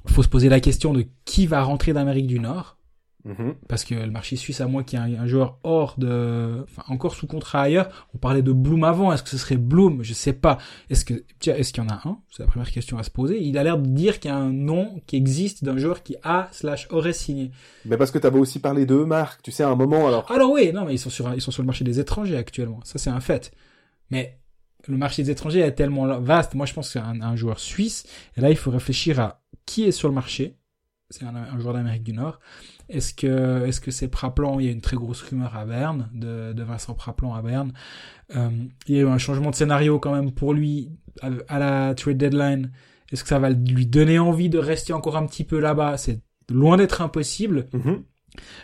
faut se poser la question de qui va rentrer d'Amérique du Nord. Mhm. Parce que le marché suisse, à moins qu'il y ait un, joueur hors de, enfin, encore sous contrat ailleurs, on parlait de Bloom avant. Est-ce que ce serait Bloom? Je sais pas. Est-ce que, est-ce qu'il y en a un? C'est la première question à se poser. Il a l'air de dire qu'il y a un nom qui existe d'un joueur qui a slash aurait signé. Mais parce que tu avais aussi parlé de Marc, tu sais, à un moment alors. Alors oui, non, mais ils sont sur, ils sont sur le marché des étrangers actuellement. Ça, c'est un fait. Mais le marché des étrangers est tellement vaste. Moi, je pense que c'est un, un joueur suisse. Et là, il faut réfléchir à qui est sur le marché. C'est un, joueur d'Amérique du Nord. Est-ce que est-ce que c'est Praplan Il y a une très grosse rumeur à Berne de, de Vincent Praplan à Berne. Euh, il y a eu un changement de scénario quand même pour lui à, la trade deadline. Est-ce que ça va lui donner envie de rester encore un petit peu là-bas? C'est loin d'être impossible. Mm-hmm.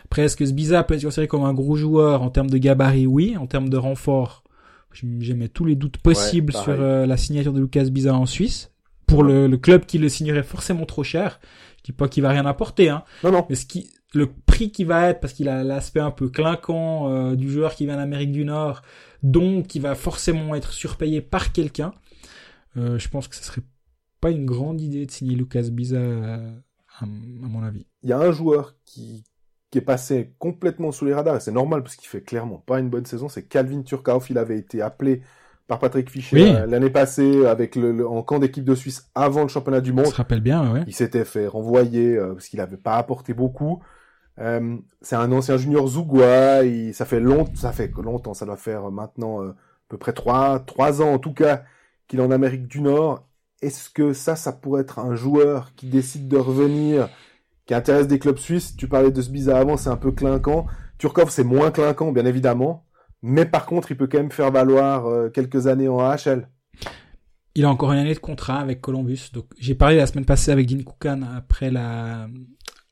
Après, est-ce que Sbiza peut être considéré comme un gros joueur en termes de gabarit? Oui. En termes de renfort, j'aimais tous les doutes possibles sur euh, la signature de Lucas Biza en Suisse pour le, le, club qui le signerait forcément trop cher. Je dis pas qu'il va rien apporter, hein. Non, non. Mais ce qui, le prix qui va être, parce qu'il a l'aspect un peu clinquant euh, du joueur qui vient d'Amérique du Nord, donc qui va forcément être surpayé par quelqu'un, euh, je pense que ce serait pas une grande idée de signer Lucas Biza, à, mon avis. Il y a un joueur qui, qui est passé complètement sous les radars, et c'est normal parce qu'il fait clairement pas une bonne saison, c'est Calvin Turkauf. Il avait été appelé par Patrick Fischer euh, l'année passée avec le, en camp d'équipe de Suisse avant le championnat du monde. Je se rappelle bien, ouais. Il s'était fait renvoyer euh, parce qu'il avait pas apporté beaucoup. Euh, c'est un ancien junior Zougoua, ça fait longtemps, ça fait longtemps, ça doit faire maintenant à peu près trois, trois ans en tout cas qu'il est en Amérique du Nord. Est-ce que ça, ça pourrait être un joueur qui décide de revenir, qui intéresse des clubs suisses? Tu parlais de ce bizarre avant, c'est un peu clinquant. Turkov, c'est moins clinquant, bien évidemment. Mais par contre, il peut quand même faire valoir euh, quelques années en AHL. Il a encore une année de contrat avec Columbus. Donc, j'ai parlé la semaine passée avec Dean Koukan après la,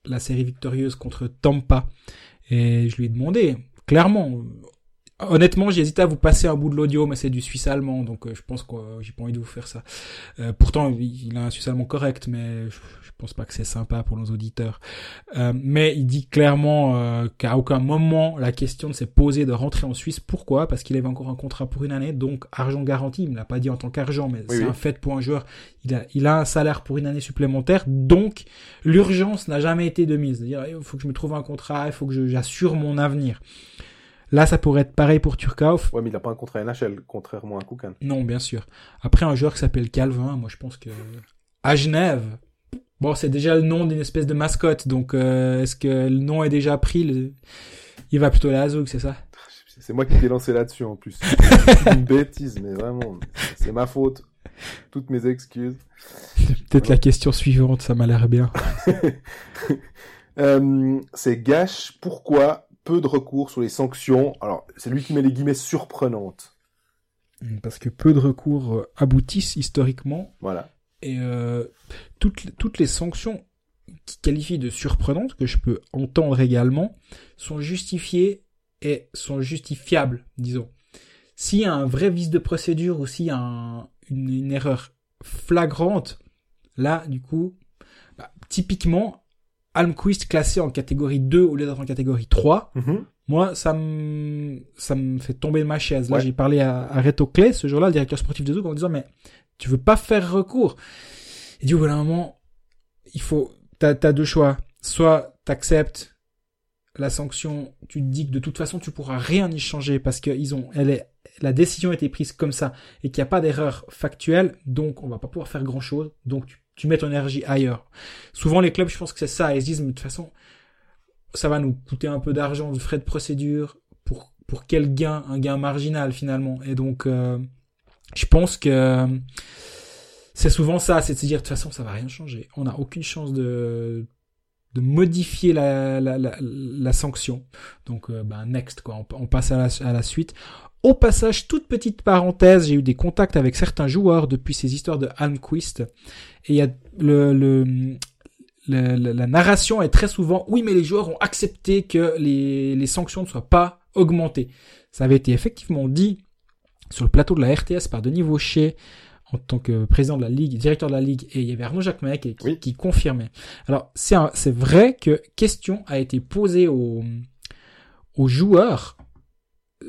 la série victorieuse contre Tampa. Et je lui ai demandé, clairement, Honnêtement, j'hésite à vous passer un bout de l'audio, mais c'est du suisse allemand, donc euh, je pense que euh, j'ai pas envie de vous faire ça. Euh, pourtant, il a un suisse allemand correct, mais je, pense pas que c'est sympa pour nos auditeurs. mais il dit clairement qu'à aucun moment la question ne s'est posée de rentrer en Suisse. Pourquoi? Parce qu'il avait encore un contrat pour une année, donc argent garanti. Il me l'a pas dit en tant qu'argent, mais c'est un fait pour un joueur. Il a, il a un salaire pour une année supplémentaire, donc l'urgence n'a jamais été de mise. C'est-à-dire, il faut que je me trouve un contrat, il faut que j'assure mon avenir. Là, ça pourrait être pareil pour Turkov. Ouais, mais il n'a pas un contrat NHL, contrairement à Koukan. Non, bien sûr. Après, un joueur qui s'appelle Calvin, moi je pense que... À Genève, bon, c'est déjà le nom d'une espèce de mascotte, donc euh, est-ce que le nom est déjà pris Il va plutôt à la c'est ça? <laughs> C'est moi qui t'ai lancé là-dessus en plus. C'est une bêtise, mais vraiment, c'est ma faute. Toutes mes excuses. <laughs> Peut-être la question suivante, ça m'a l'air bien. <laughs> euh, c'est gâche. Pourquoi peu de recours sur les sanctions. Alors, c'est lui qui met les guillemets surprenantes. Parce que peu de recours euh, aboutissent historiquement. Voilà. Et euh, toutes, toutes les sanctions qui qualifient de surprenantes, que je peux entendre également, sont justifiées et sont justifiables, disons. S'il y a un vrai vice de procédure ou s'il y a une, une, erreur flagrante, là, du coup, bah, typiquement, Almquist classé en catégorie 2 au lieu d'être en catégorie 3, mhm. moi, ça me, ça me fait tomber de ma chaise. Là, j'ai parlé à, à Reto Clay, ce jour-là, le directeur sportif de Zouk, en disant, mais tu veux pas faire recours. Il dit, au bout d'un moment, il faut, t'as, as deux choix. Soit t'acceptes la sanction, tu te dis que de toute façon, tu pourras rien y changer parce que ils ont, elle est, la décision a été prise comme ça et qu'il n'y a pas d'erreur factuelle, donc on va pas pouvoir faire grand chose, donc tu tu mets ton énergie ailleurs. Souvent, les clubs, je pense que c'est ça. Ils se disent, mais de toute façon, ça va nous coûter un peu d'argent, de frais de procédure. Pour, pour quel gain? Un gain marginal, finalement. Et donc, euh, je pense que c'est souvent ça. C'est de se dire, de toute façon, ça va rien changer. On n'a aucune chance de, de modifier la, la, la, sanction. Donc, ben, next, quoi. On, passe à la, à la suite. Au passage, toute petite parenthèse, j'ai eu des contacts avec certains joueurs depuis ces histoires de Almquist. Et il y a le, le, la narration est très souvent, oui, mais les joueurs ont accepté que les, les sanctions ne soient pas augmentées. Ça avait été effectivement dit sur le plateau de la RTS par Denis Vaucher en tant que président de la ligue, directeur de la ligue, et il y avait Arnaud Jacquemet qui, qui confirmait. Alors c'est c'est vrai que question a été posée aux, aux joueurs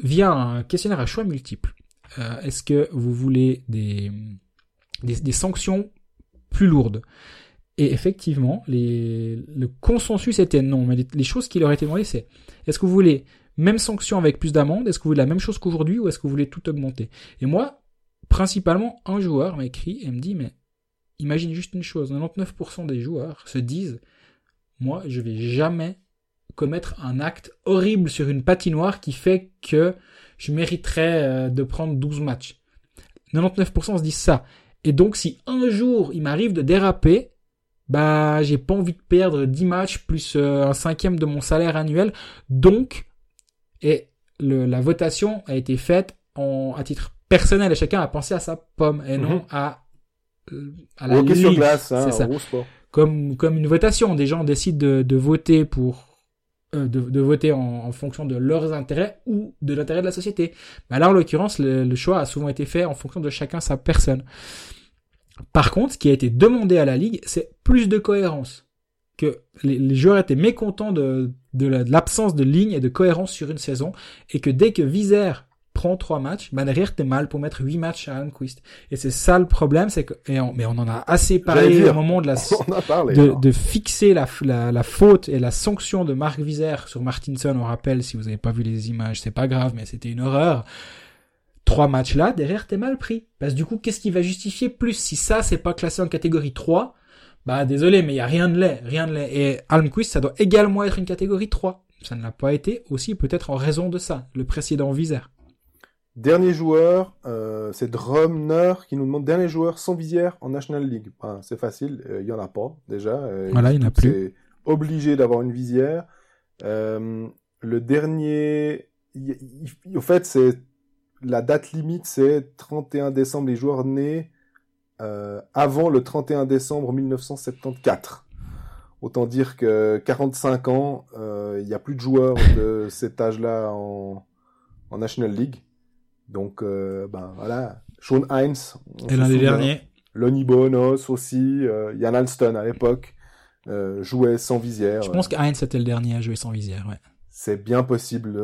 via un questionnaire à choix multiples. Euh, Est-ce que vous voulez des, des, des sanctions plus lourdes? Et effectivement, les, le consensus était non. Mais les, choses qui leur étaient demandées, c'est est-ce que vous voulez même sanction avec plus d'amende Est-ce que vous voulez la même chose qu'aujourd'hui ou est-ce que vous voulez tout augmenter? Et moi, principalement, un joueur m'a écrit et me dit mais imagine juste une chose 99% des joueurs se disent moi, je vais jamais commettre un acte horrible sur une patinoire qui fait que je mériterais euh, de prendre 12 matchs. 99% se disent ça. Et donc, si un jour il m'arrive de déraper, bah, j'ai pas envie de perdre 10 matchs plus euh, un cinquième de mon salaire annuel. Donc, et la votation a été faite en, à titre personnel et chacun a pensé à sa pomme et non mhm. à, euh, à la ligue. sur glace, hein, ça. Comme, comme une votation. Des gens décident de, de voter pour euh, de, de, voter en, en, fonction de leurs intérêts ou de l'intérêt de la société. Là, en l'occurrence, le, le, choix a souvent été fait en fonction de chacun sa personne. Par contre, ce qui a été demandé à la Ligue, c'est plus de cohérence. Que les, joueurs étaient mécontents de, de l'absence de ligne et de cohérence sur une saison, et que dès que Vizer prends trois matchs, bah derrière t'es mal pour mettre huit matchs à Almquist. Et c'est ça le problème, c'est que, et mais on en a assez parlé au moment de la, <laughs> de, de, fixer la, la, la, faute et la sanction de Marc Vizère sur Martinson. On rappelle, si vous avez pas vu les images, c'est pas grave, mais c'était une horreur. Trois matchs là, derrière t'es mal pris. Parce que du coup, qu'est-ce qui va justifier plus? Si ça, c'est pas classé en catégorie 3, bah désolé, mais il y a rien de lait, rien de lait. Et Almquist, ça doit également être une catégorie 3. Ça ne l'a pas été aussi peut-être en raison de ça, le précédent Vizère. Dernier joueur, euh, c'est Drumner qui nous demande dernier joueur sans visière en National League. c'est facile, euh, il y en a pas déjà. Euh, voilà, il n'y en a plus. obligé d'avoir une visière. Euh, le dernier, au fait, c'est la date limite, c'est 31 décembre. Les joueurs nés avant le 31 décembre 1974. Autant dire que 45 ans, il n'y a plus de joueurs de cet âge-là en, en National League. Donc, euh, ben voilà, Sean Hines. Et l'un des derniers. Lonnie Bonos aussi, euh, Ian Alston à l'époque, euh, jouait sans visière. Je pense que Hines était le dernier à jouer sans visière, ouais. C'est bien possible.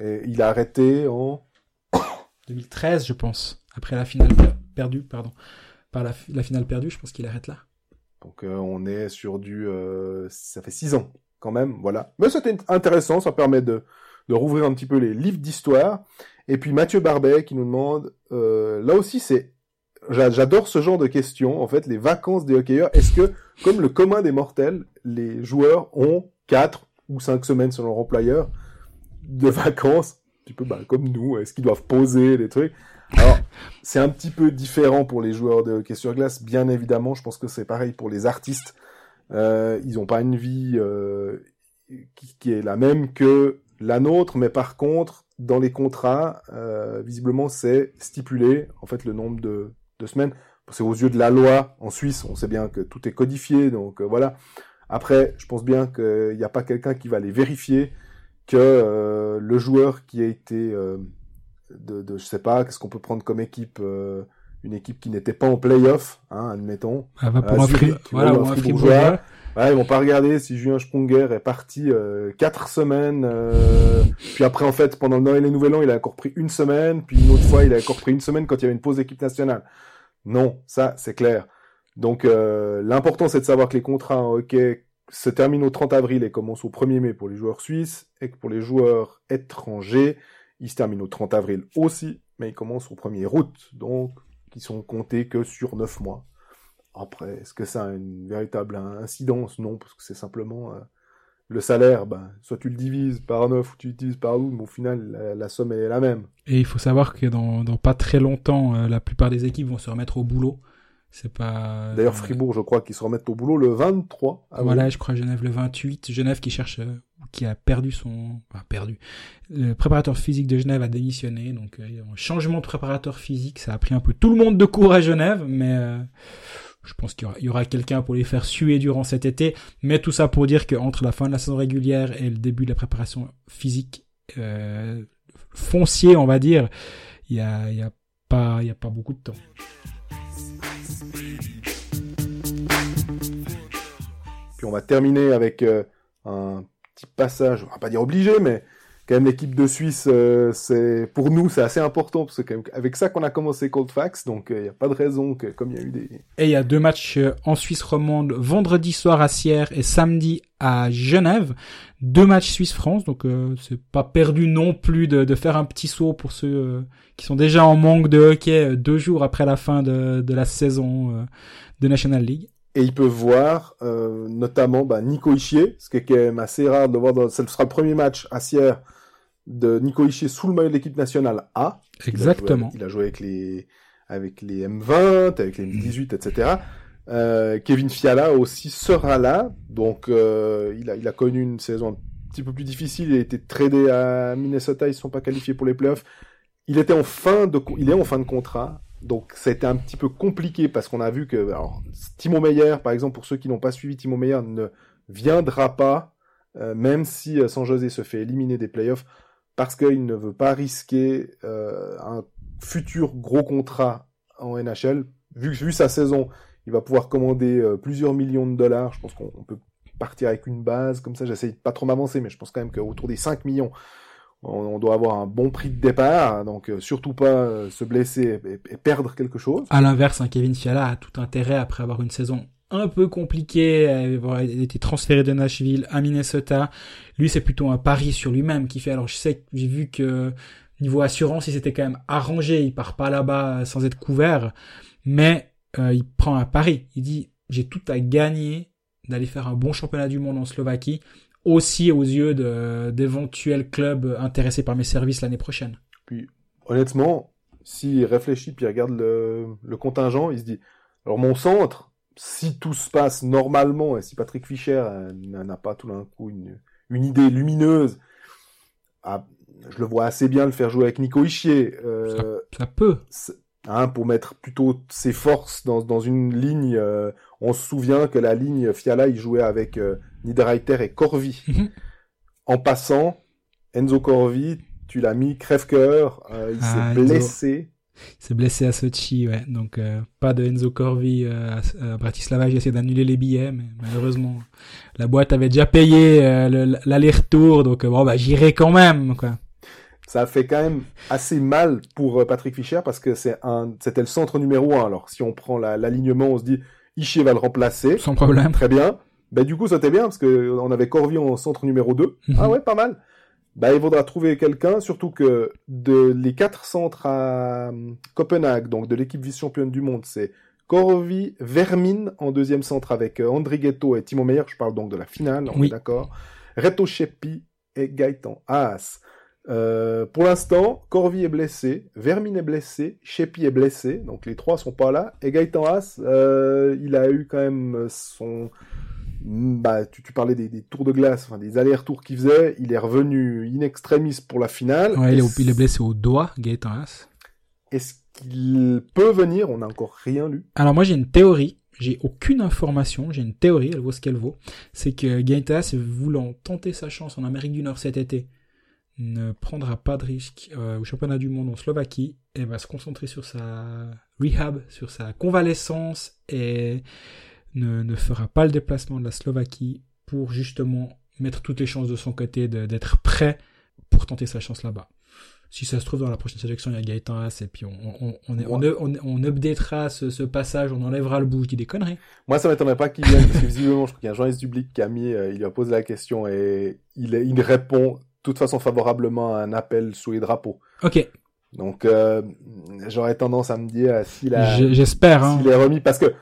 et il a arrêté en <coughs> 2013, je pense. Après la finale perdue, pardon. Par la, finale perdue, je pense qu'il arrête là. Donc on est sur du... ça fait six ans quand même, voilà. Mais c'était intéressant, ça permet de, de rouvrir un petit peu les livres d'histoire. Et puis Mathieu Barbet qui nous demande, euh, là aussi c'est, j'adore ce genre de questions, en fait, les vacances des hockeyeurs. Est-ce que, comme le commun des mortels, les joueurs ont quatre ou cinq semaines selon leur employeur de vacances, un petit peu bah, comme nous, est-ce qu'ils doivent poser des trucs? Alors, c'est un petit peu différent pour les joueurs de hockey sur glace, bien évidemment. Je pense que c'est pareil pour les artistes. Euh, ils n'ont pas une vie euh, qui, qui, est la même que la nôtre, mais par contre, dans les contrats, euh, visiblement, c'est stipulé, en fait, le nombre de, de semaines. C'est aux yeux de la loi en Suisse, on sait bien que tout est codifié, donc euh, voilà. Après, je pense bien qu'il n'y a pas quelqu'un qui va les vérifier que euh, le joueur qui a été de, de, je sais pas, qu'est-ce qu'on peut prendre comme équipe, une équipe qui n'était pas en playoff, hein, admettons. Ah, bah pour un voilà, Ouais, ils vont pas regarder si Julien Sponger est parti euh, quatre semaines, euh, puis après en fait pendant le Noël et Nouvel An il a encore pris une semaine, puis une autre fois il a encore pris une semaine quand il y avait une pause équipe nationale. Non, ça c'est clair. Donc euh, l'important c'est de savoir que les contrats en hockey se terminent au 30 avril et commencent au 1er mai pour les joueurs suisses, et que pour les joueurs étrangers, ils se terminent au 30 avril aussi, mais ils commencent au 1er août, donc qui sont comptés que sur 9 mois. Après, est-ce que ça a une véritable incidence? Non, parce que c'est simplement euh, le salaire. Ben, soit tu le divises par 9 ou tu l'utilises par 12, mais au final, la, somme est la même. Et il faut savoir que dans, dans pas très longtemps, euh, la plupart des équipes vont se remettre au boulot. C'est pas. D'ailleurs, Fribourg, je crois qu'ils se remettent au boulot le 23. voilà, je crois Genève le 28. Genève qui cherche, euh, qui a perdu son, enfin, perdu. Le préparateur physique de Genève a démissionné, donc un changement de préparateur physique, ça a pris un peu tout le monde de court à Genève, mais je pense qu'il y aura, quelqu'un pour les faire suer durant cet été. Mais tout ça pour dire qu'entre la fin de la saison régulière et le début de la préparation physique euh, foncier, on va dire, il y a, y a pas beaucoup de temps. Puis on va terminer avec euh, un petit passage, on va pas dire obligé, mais quand même l'équipe de Suisse, euh, c'est pour nous c'est assez important parce que avec ça qu'on a commencé Cold Fax, donc il euh, n'y a pas de raison que comme il y a eu des. Et il y a deux matchs euh, en Suisse romande, vendredi soir à Sierre et samedi à Genève, deux matchs Suisse-France, donc c'est pas perdu non plus de, de, faire un petit saut pour ceux qui sont déjà en manque de hockey deux jours après la fin de, de la saison de National League et ils peuvent voir notamment bah, Nico Ischier, ce qui est quand même assez rare de voir. Dans... Ce sera le premier match à Sierre de Nico Ischier sous le maillot de l'équipe nationale A. Exactement. Il a, joué, avec les avec les M20, avec les M18, etc. Euh, Kevin Fiala aussi sera là, donc euh, il a il a connu une saison un petit peu plus difficile. Il a été tradé à Minnesota, ils ne sont pas qualifiés pour les playoffs. Il était en fin de il est en fin de contrat. Donc ça a été un petit peu compliqué parce qu'on a vu que alors, Timo Meyer, par exemple, pour ceux qui n'ont pas suivi Timo Meyer, ne viendra pas, euh, même si San José se fait éliminer des playoffs parce qu'il ne veut pas risquer euh, un futur gros contrat en NHL. Vu, sa saison, il va pouvoir commander euh, plusieurs millions de dollars. Je pense qu'on peut partir avec une base comme ça. J'essaye de pas trop m'avancer, mais je pense quand même qu'autour des 5 millions, On, doit avoir un bon prix de départ, donc euh, surtout pas se blesser et, perdre quelque chose. À l'inverse, un Kevin Fiala a tout intérêt après avoir une saison un peu compliquée, avoir été transféré de Nashville à Minnesota. Lui, c'est plutôt un pari sur lui-même qui fait. Alors, je sais j'ai vu que niveau assurance, il s'était quand même arrangé. Il part pas là-bas sans être couvert, mais euh, il prend un pari. Il dit j'ai tout à gagner d'aller faire un bon championnat du monde en Slovaquie aussi aux yeux d'éventuels clubs intéressés par mes services l'année prochaine. Puis, honnêtement, s'il réfléchit puis regarde le, le, contingent, il se dit, alors mon centre, si tout se passe normalement et si Patrick Fischer euh, n'a pas tout d'un coup une, une, idée lumineuse, ah, je le vois assez bien le faire jouer avec Nico Ischier. Euh, ça, peut. Hein, pour mettre plutôt ses forces dans, dans une ligne. Euh, on se souvient que la ligne Fiala, il jouait avec euh, Niederreiter et Corvi. Mhm. En passant, Enzo Corvi, tu l'as mis crève-cœur, il s'est ah, blessé. Il s'est blessé à Sochi, ouais. Donc euh, pas de Enzo Corvi à, Bratislava. J'ai essayé d'annuler les billets, mais malheureusement la boîte avait déjà payé l'aller-retour, donc bon bah j'irai quand même, quoi ça fait quand même assez mal pour Patrick Fischer parce que c'est un, c'était le centre numéro un. Alors si on prend l'alignement, on se dit Ishii va le remplacer. Sans problème. Très bien. Bah, du coup, c'était bien parce que on avait Corvi en centre numéro 2. Mhm. Ah ouais, pas mal. Bah, il faudra trouver quelqu'un, surtout que de les quatre centres à hum, Copenhague, donc de l'équipe vice-championne du monde, c'est Corvi, Vermin en deuxième centre avec euh, André Ghetto et Timo Meyer. Je parle donc de la finale, on est d'accord. Reto Shepi et Gaëtan Haas. Euh, pour l'instant, Corvi est blessé, Vermin est blessé, Shepi est blessé, donc les trois sont pas là. Et Gaëtan Haas, euh, il a eu quand même son... Bah, tu, tu parlais des, des, tours de glace, enfin des allers-retours qu'il faisait. Il est revenu in extremis pour la finale. Ouais, il, est, il, est, blessé au doigt, Gaëtan Haas. Est-ce qu'il peut venir? On n'a encore rien lu. Alors moi j'ai une théorie. J'ai aucune information, j'ai une théorie, elle vaut ce qu'elle vaut. C'est que Gaëtan Haas, voulant tenter sa chance en Amérique du Nord cet été, ne prendra pas de risque euh, au championnat du monde en Slovaquie et va se concentrer sur sa rehab, sur sa convalescence et ne, ne fera pas le déplacement de la Slovaquie pour justement mettre toutes les chances de son côté d'être prêt pour tenter sa chance là-bas. Si ça se trouve dans la prochaine sélection, il y a Gaëtan Haas et puis on, on, on, on, on, on updatera ce, ce, passage, on enlèvera le bout, je dis des conneries. Moi, ça m'étonnerait pas qu'il vienne, parce que visiblement, je crois qu'il y a un journaliste public qui a mis, euh, il lui a posé la question et il, il répond toute façon favorablement à un appel sous les drapeaux. Ok. Donc euh, j'aurais tendance à me dire s'il a, j'espère, hein. s'il est remis parce que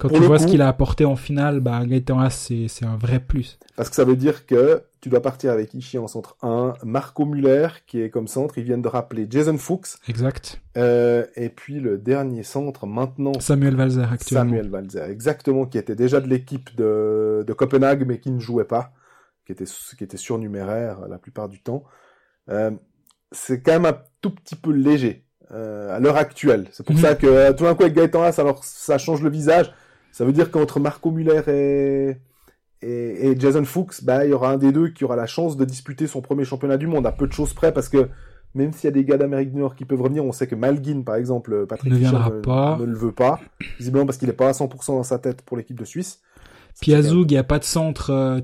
quand tu vois ce qu'il a apporté en finale, bah Gaëtan Haas c'est un vrai plus. Parce que ça veut dire que tu dois partir avec Ishii en centre 1, Marco Muller qui est comme centre, ils viennent de rappeler Jason Fuchs. Exact. Euh, et puis le dernier centre maintenant. Samuel Valzer actuellement. Samuel Valzer, exactement, qui était déjà de l'équipe de, de Copenhague mais qui ne jouait pas qui était, qui était surnuméraire la plupart du temps. Euh, c'est quand même un tout petit peu léger euh, à l'heure actuelle. C'est pour mhm. ça que euh, tout d'un coup avec Gaëtan Haas, alors ça change le visage. Ça veut dire qu'entre Marco Muller et, et, et, Jason Fuchs, bah, il y aura un des deux qui aura la chance de disputer son premier championnat du monde à peu de choses près parce que même s'il y a des gars d'Amérique du Nord qui peuvent revenir, on sait que Malguin, par exemple, Patrick ne, Fischer ne, pas. ne, le veut pas, visiblement parce qu'il n'est pas à 100% dans sa tête pour l'équipe de Suisse. Piazzoug, il n'y a pas de centre euh,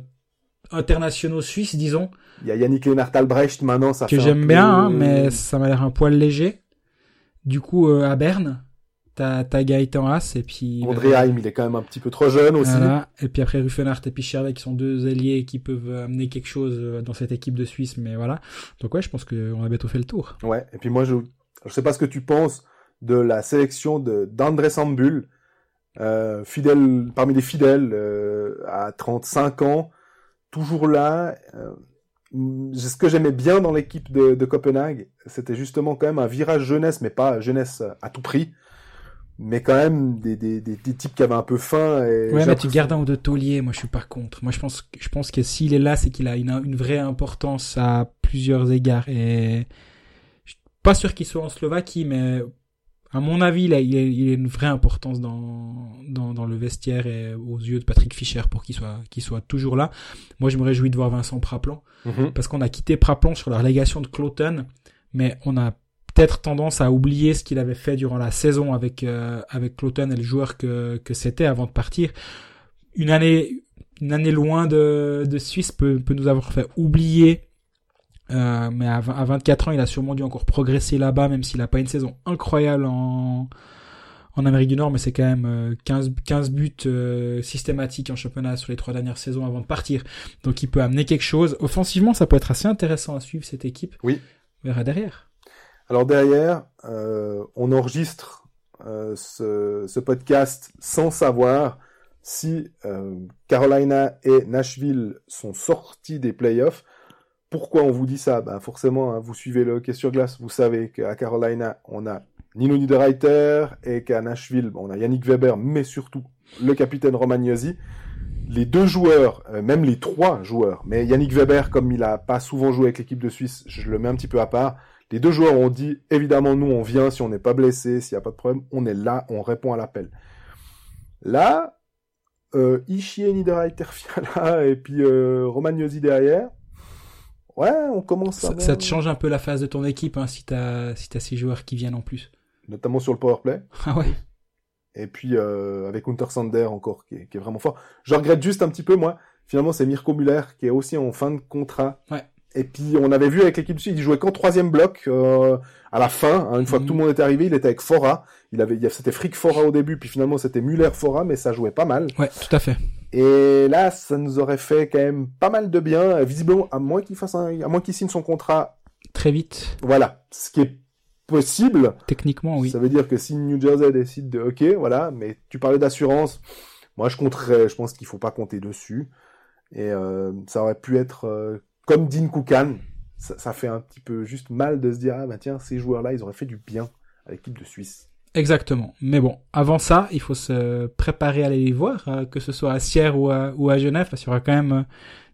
internationaux suisses, disons. Il y a Yannick Lennart Albrecht maintenant, ça que j'aime bien, hein, mais ça m'a l'air un poil léger. Du coup, euh, à Berne, t'as as Gaëtan Haas et puis André Heim, il est quand même un petit peu trop jeune aussi. Et puis après Ruffenhardt et puis Chervet qui sont deux alliés qui peuvent amener quelque chose euh, dans cette équipe de Suisse, mais voilà. Donc ouais, je pense qu'on a bientôt fait le tour. Ouais. Et puis moi, je je sais pas ce que tu penses de la sélection de d'André Sambul, euh, fidèle parmi les fidèles euh, à 35 ans toujours là. Euh, ce que j'aimais bien dans l'équipe de, de, Copenhague, c'était justement quand même un virage jeunesse, mais pas jeunesse à tout prix. Mais quand même des, des, des, des types qui avaient un peu faim. Et ouais, mais tu gardes un ou deux tauliers, moi je suis pas contre. Moi je pense, je pense que s'il est là, c'est qu'il a une, une vraie importance à plusieurs égards. Et je suis pas sûr qu'il soit en Slovaquie, mais à mon avis, il a, il, a, une vraie importance dans, dans, dans, le vestiaire et aux yeux de Patrick Fischer pour qu'il soit, qu'il soit toujours là. Moi, je me réjouis de voir Vincent Praplan, mhm. parce qu'on a quitté Praplan sur la relégation de Cloton, mais on a peut-être tendance à oublier ce qu'il avait fait durant la saison avec, euh, avec Cloton et le joueur que, que c'était avant de partir. Une année, une année loin de, de Suisse peut, peut nous avoir fait oublier Euh, mais à, 20 à 24 ans, il a sûrement dû encore progresser là-bas, même s'il a pas une saison incroyable en, en Amérique du Nord, mais c'est quand même 15, euh, 15 buts euh, systématiques en championnat sur les trois dernières saisons avant de partir. Donc il peut amener quelque chose. Offensivement, ça peut être assez intéressant à suivre cette équipe. Oui. On verra derrière. Alors derrière, euh, on enregistre euh, ce, podcast sans savoir si euh, Carolina et Nashville sont sortis des playoffs. Pourquoi on vous dit ça? Ben Forcément, hein, vous suivez le hockey sur glace, vous savez qu'à Carolina, on a Nino Niederreiter et qu'à Nashville, on a Yannick Weber, mais surtout le capitaine Romagnosi. Les deux joueurs, même les trois joueurs, mais Yannick Weber, comme il a pas souvent joué avec l'équipe de Suisse, je le mets un petit peu à part. Les deux joueurs ont dit, évidemment, nous, on vient si on n'est pas blessé, s'il n'y a pas de problème, on est là, on répond à l'appel. Là, euh, Ishii Niederreiter <laughs> Fiala et puis euh, Romagnosi derrière, ouais, on commence à... Ça, ça, te change un peu la phase de ton équipe hein, si t'as si as ces joueurs qui viennent en plus notamment sur le power play. Ah ouais. Et puis euh, avec Hunter Sander encore, qui est, qui est, vraiment fort. Je regrette juste un petit peu, moi, finalement, c'est Mirko Muller qui est aussi en fin de contrat. Ouais. Et puis on avait vu avec l'équipe du il jouait qu'en troisième bloc euh, à la fin. Hein, une fois que tout le mhm. monde était arrivé, il était avec Fora. Il avait, c'était Frick Fora au début, puis finalement c'était Muller Fora, mais ça jouait pas mal. Ouais, tout à fait. Et là, ça nous aurait fait quand même pas mal de bien. Visiblement, à moins qu'il fasse un, à moins qu'il signe son contrat très vite. Voilà, ce qui est possible. Techniquement, oui. Ça veut dire que si New Jersey décide de, ok, voilà, mais tu parlais d'assurance, moi je compterais, je pense qu'il faut pas compter dessus. Et euh, ça aurait pu être euh, comme Dean Koukan. Ça, ça, fait un petit peu juste mal de se dire, ah bah tiens, ces joueurs-là, ils auraient fait du bien à l'équipe de Suisse. Exactement. Mais bon, avant ça, il faut se préparer à aller les voir, euh, que ce soit à Sierre ou à, ou à Genève, parce qu'il y aura quand même euh,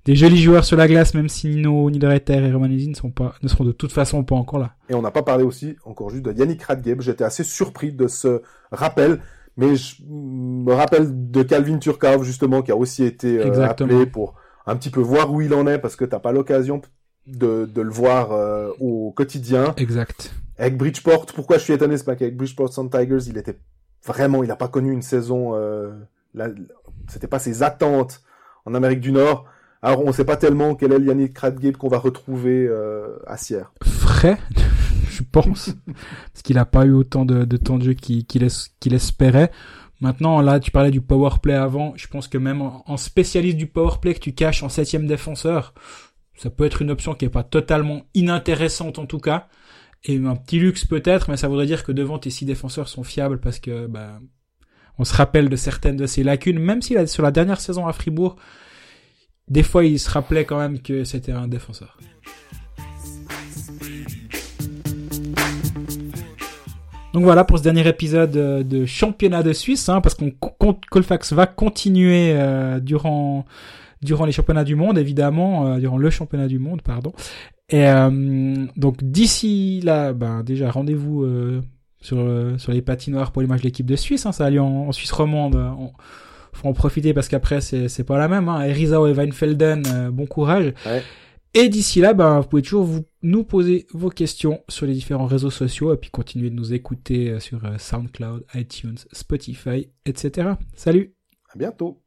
des jolis joueurs sur la glace, même si Nino, Niederreiter et Romanesi ne, sont pas, ne seront de toute façon pas encore là. Et on n'a pas parlé aussi, encore juste, de Yannick Radgeb. J'étais assez surpris de ce rappel, mais je me rappelle de Calvin Turkov, justement, qui a aussi été euh, appelé pour un petit peu voir où il en est, parce que t'as pas l'occasion de, de le voir euh, au quotidien. Exact. Avec Bridgeport, pourquoi je suis étonné, c'est pas qu'avec Bridgeport Sun Tigers, il était vraiment, il n'a pas connu une saison, euh, c'était pas ses attentes en Amérique du Nord. Alors, on ne sait pas tellement quel est le Yannick Kradgate qu'on va retrouver euh, à Sierre. Frais, <laughs> je pense, parce qu'il n'a pas eu autant de, de temps de jeu qu'il qu'il espérait. Maintenant, là, tu parlais du power play avant. Je pense que même en, spécialiste du power play que tu caches en septième défenseur, ça peut être une option qui est pas totalement inintéressante en tout cas. Et un petit luxe peut-être, mais ça voudrait dire que devant tes six défenseurs sont fiables parce que bah, on se rappelle de certaines de ces lacunes, même si sur la dernière saison à Fribourg, des fois, il se rappelait quand même que c'était un défenseur. Donc voilà pour ce dernier épisode euh, de championnat de Suisse, hein, parce qu'on Colfax va continuer euh, durant durant les championnats du monde, évidemment, euh, durant le championnat du monde, pardon. Et donc d'ici là, ben déjà rendez-vous sur sur les patinoires pour les matchs de l'équipe de Suisse. Hein, ça a lieu en, Suisse romande faut en profiter parce qu'après c'est c'est pas la même. Hein. Erizao et Weinfelden, euh, bon courage. Et d'ici là, ben, vous pouvez toujours vous, nous poser vos questions sur les différents réseaux sociaux et puis continuer de nous écouter euh, sur euh, SoundCloud, iTunes, Spotify, etc. Salut À bientôt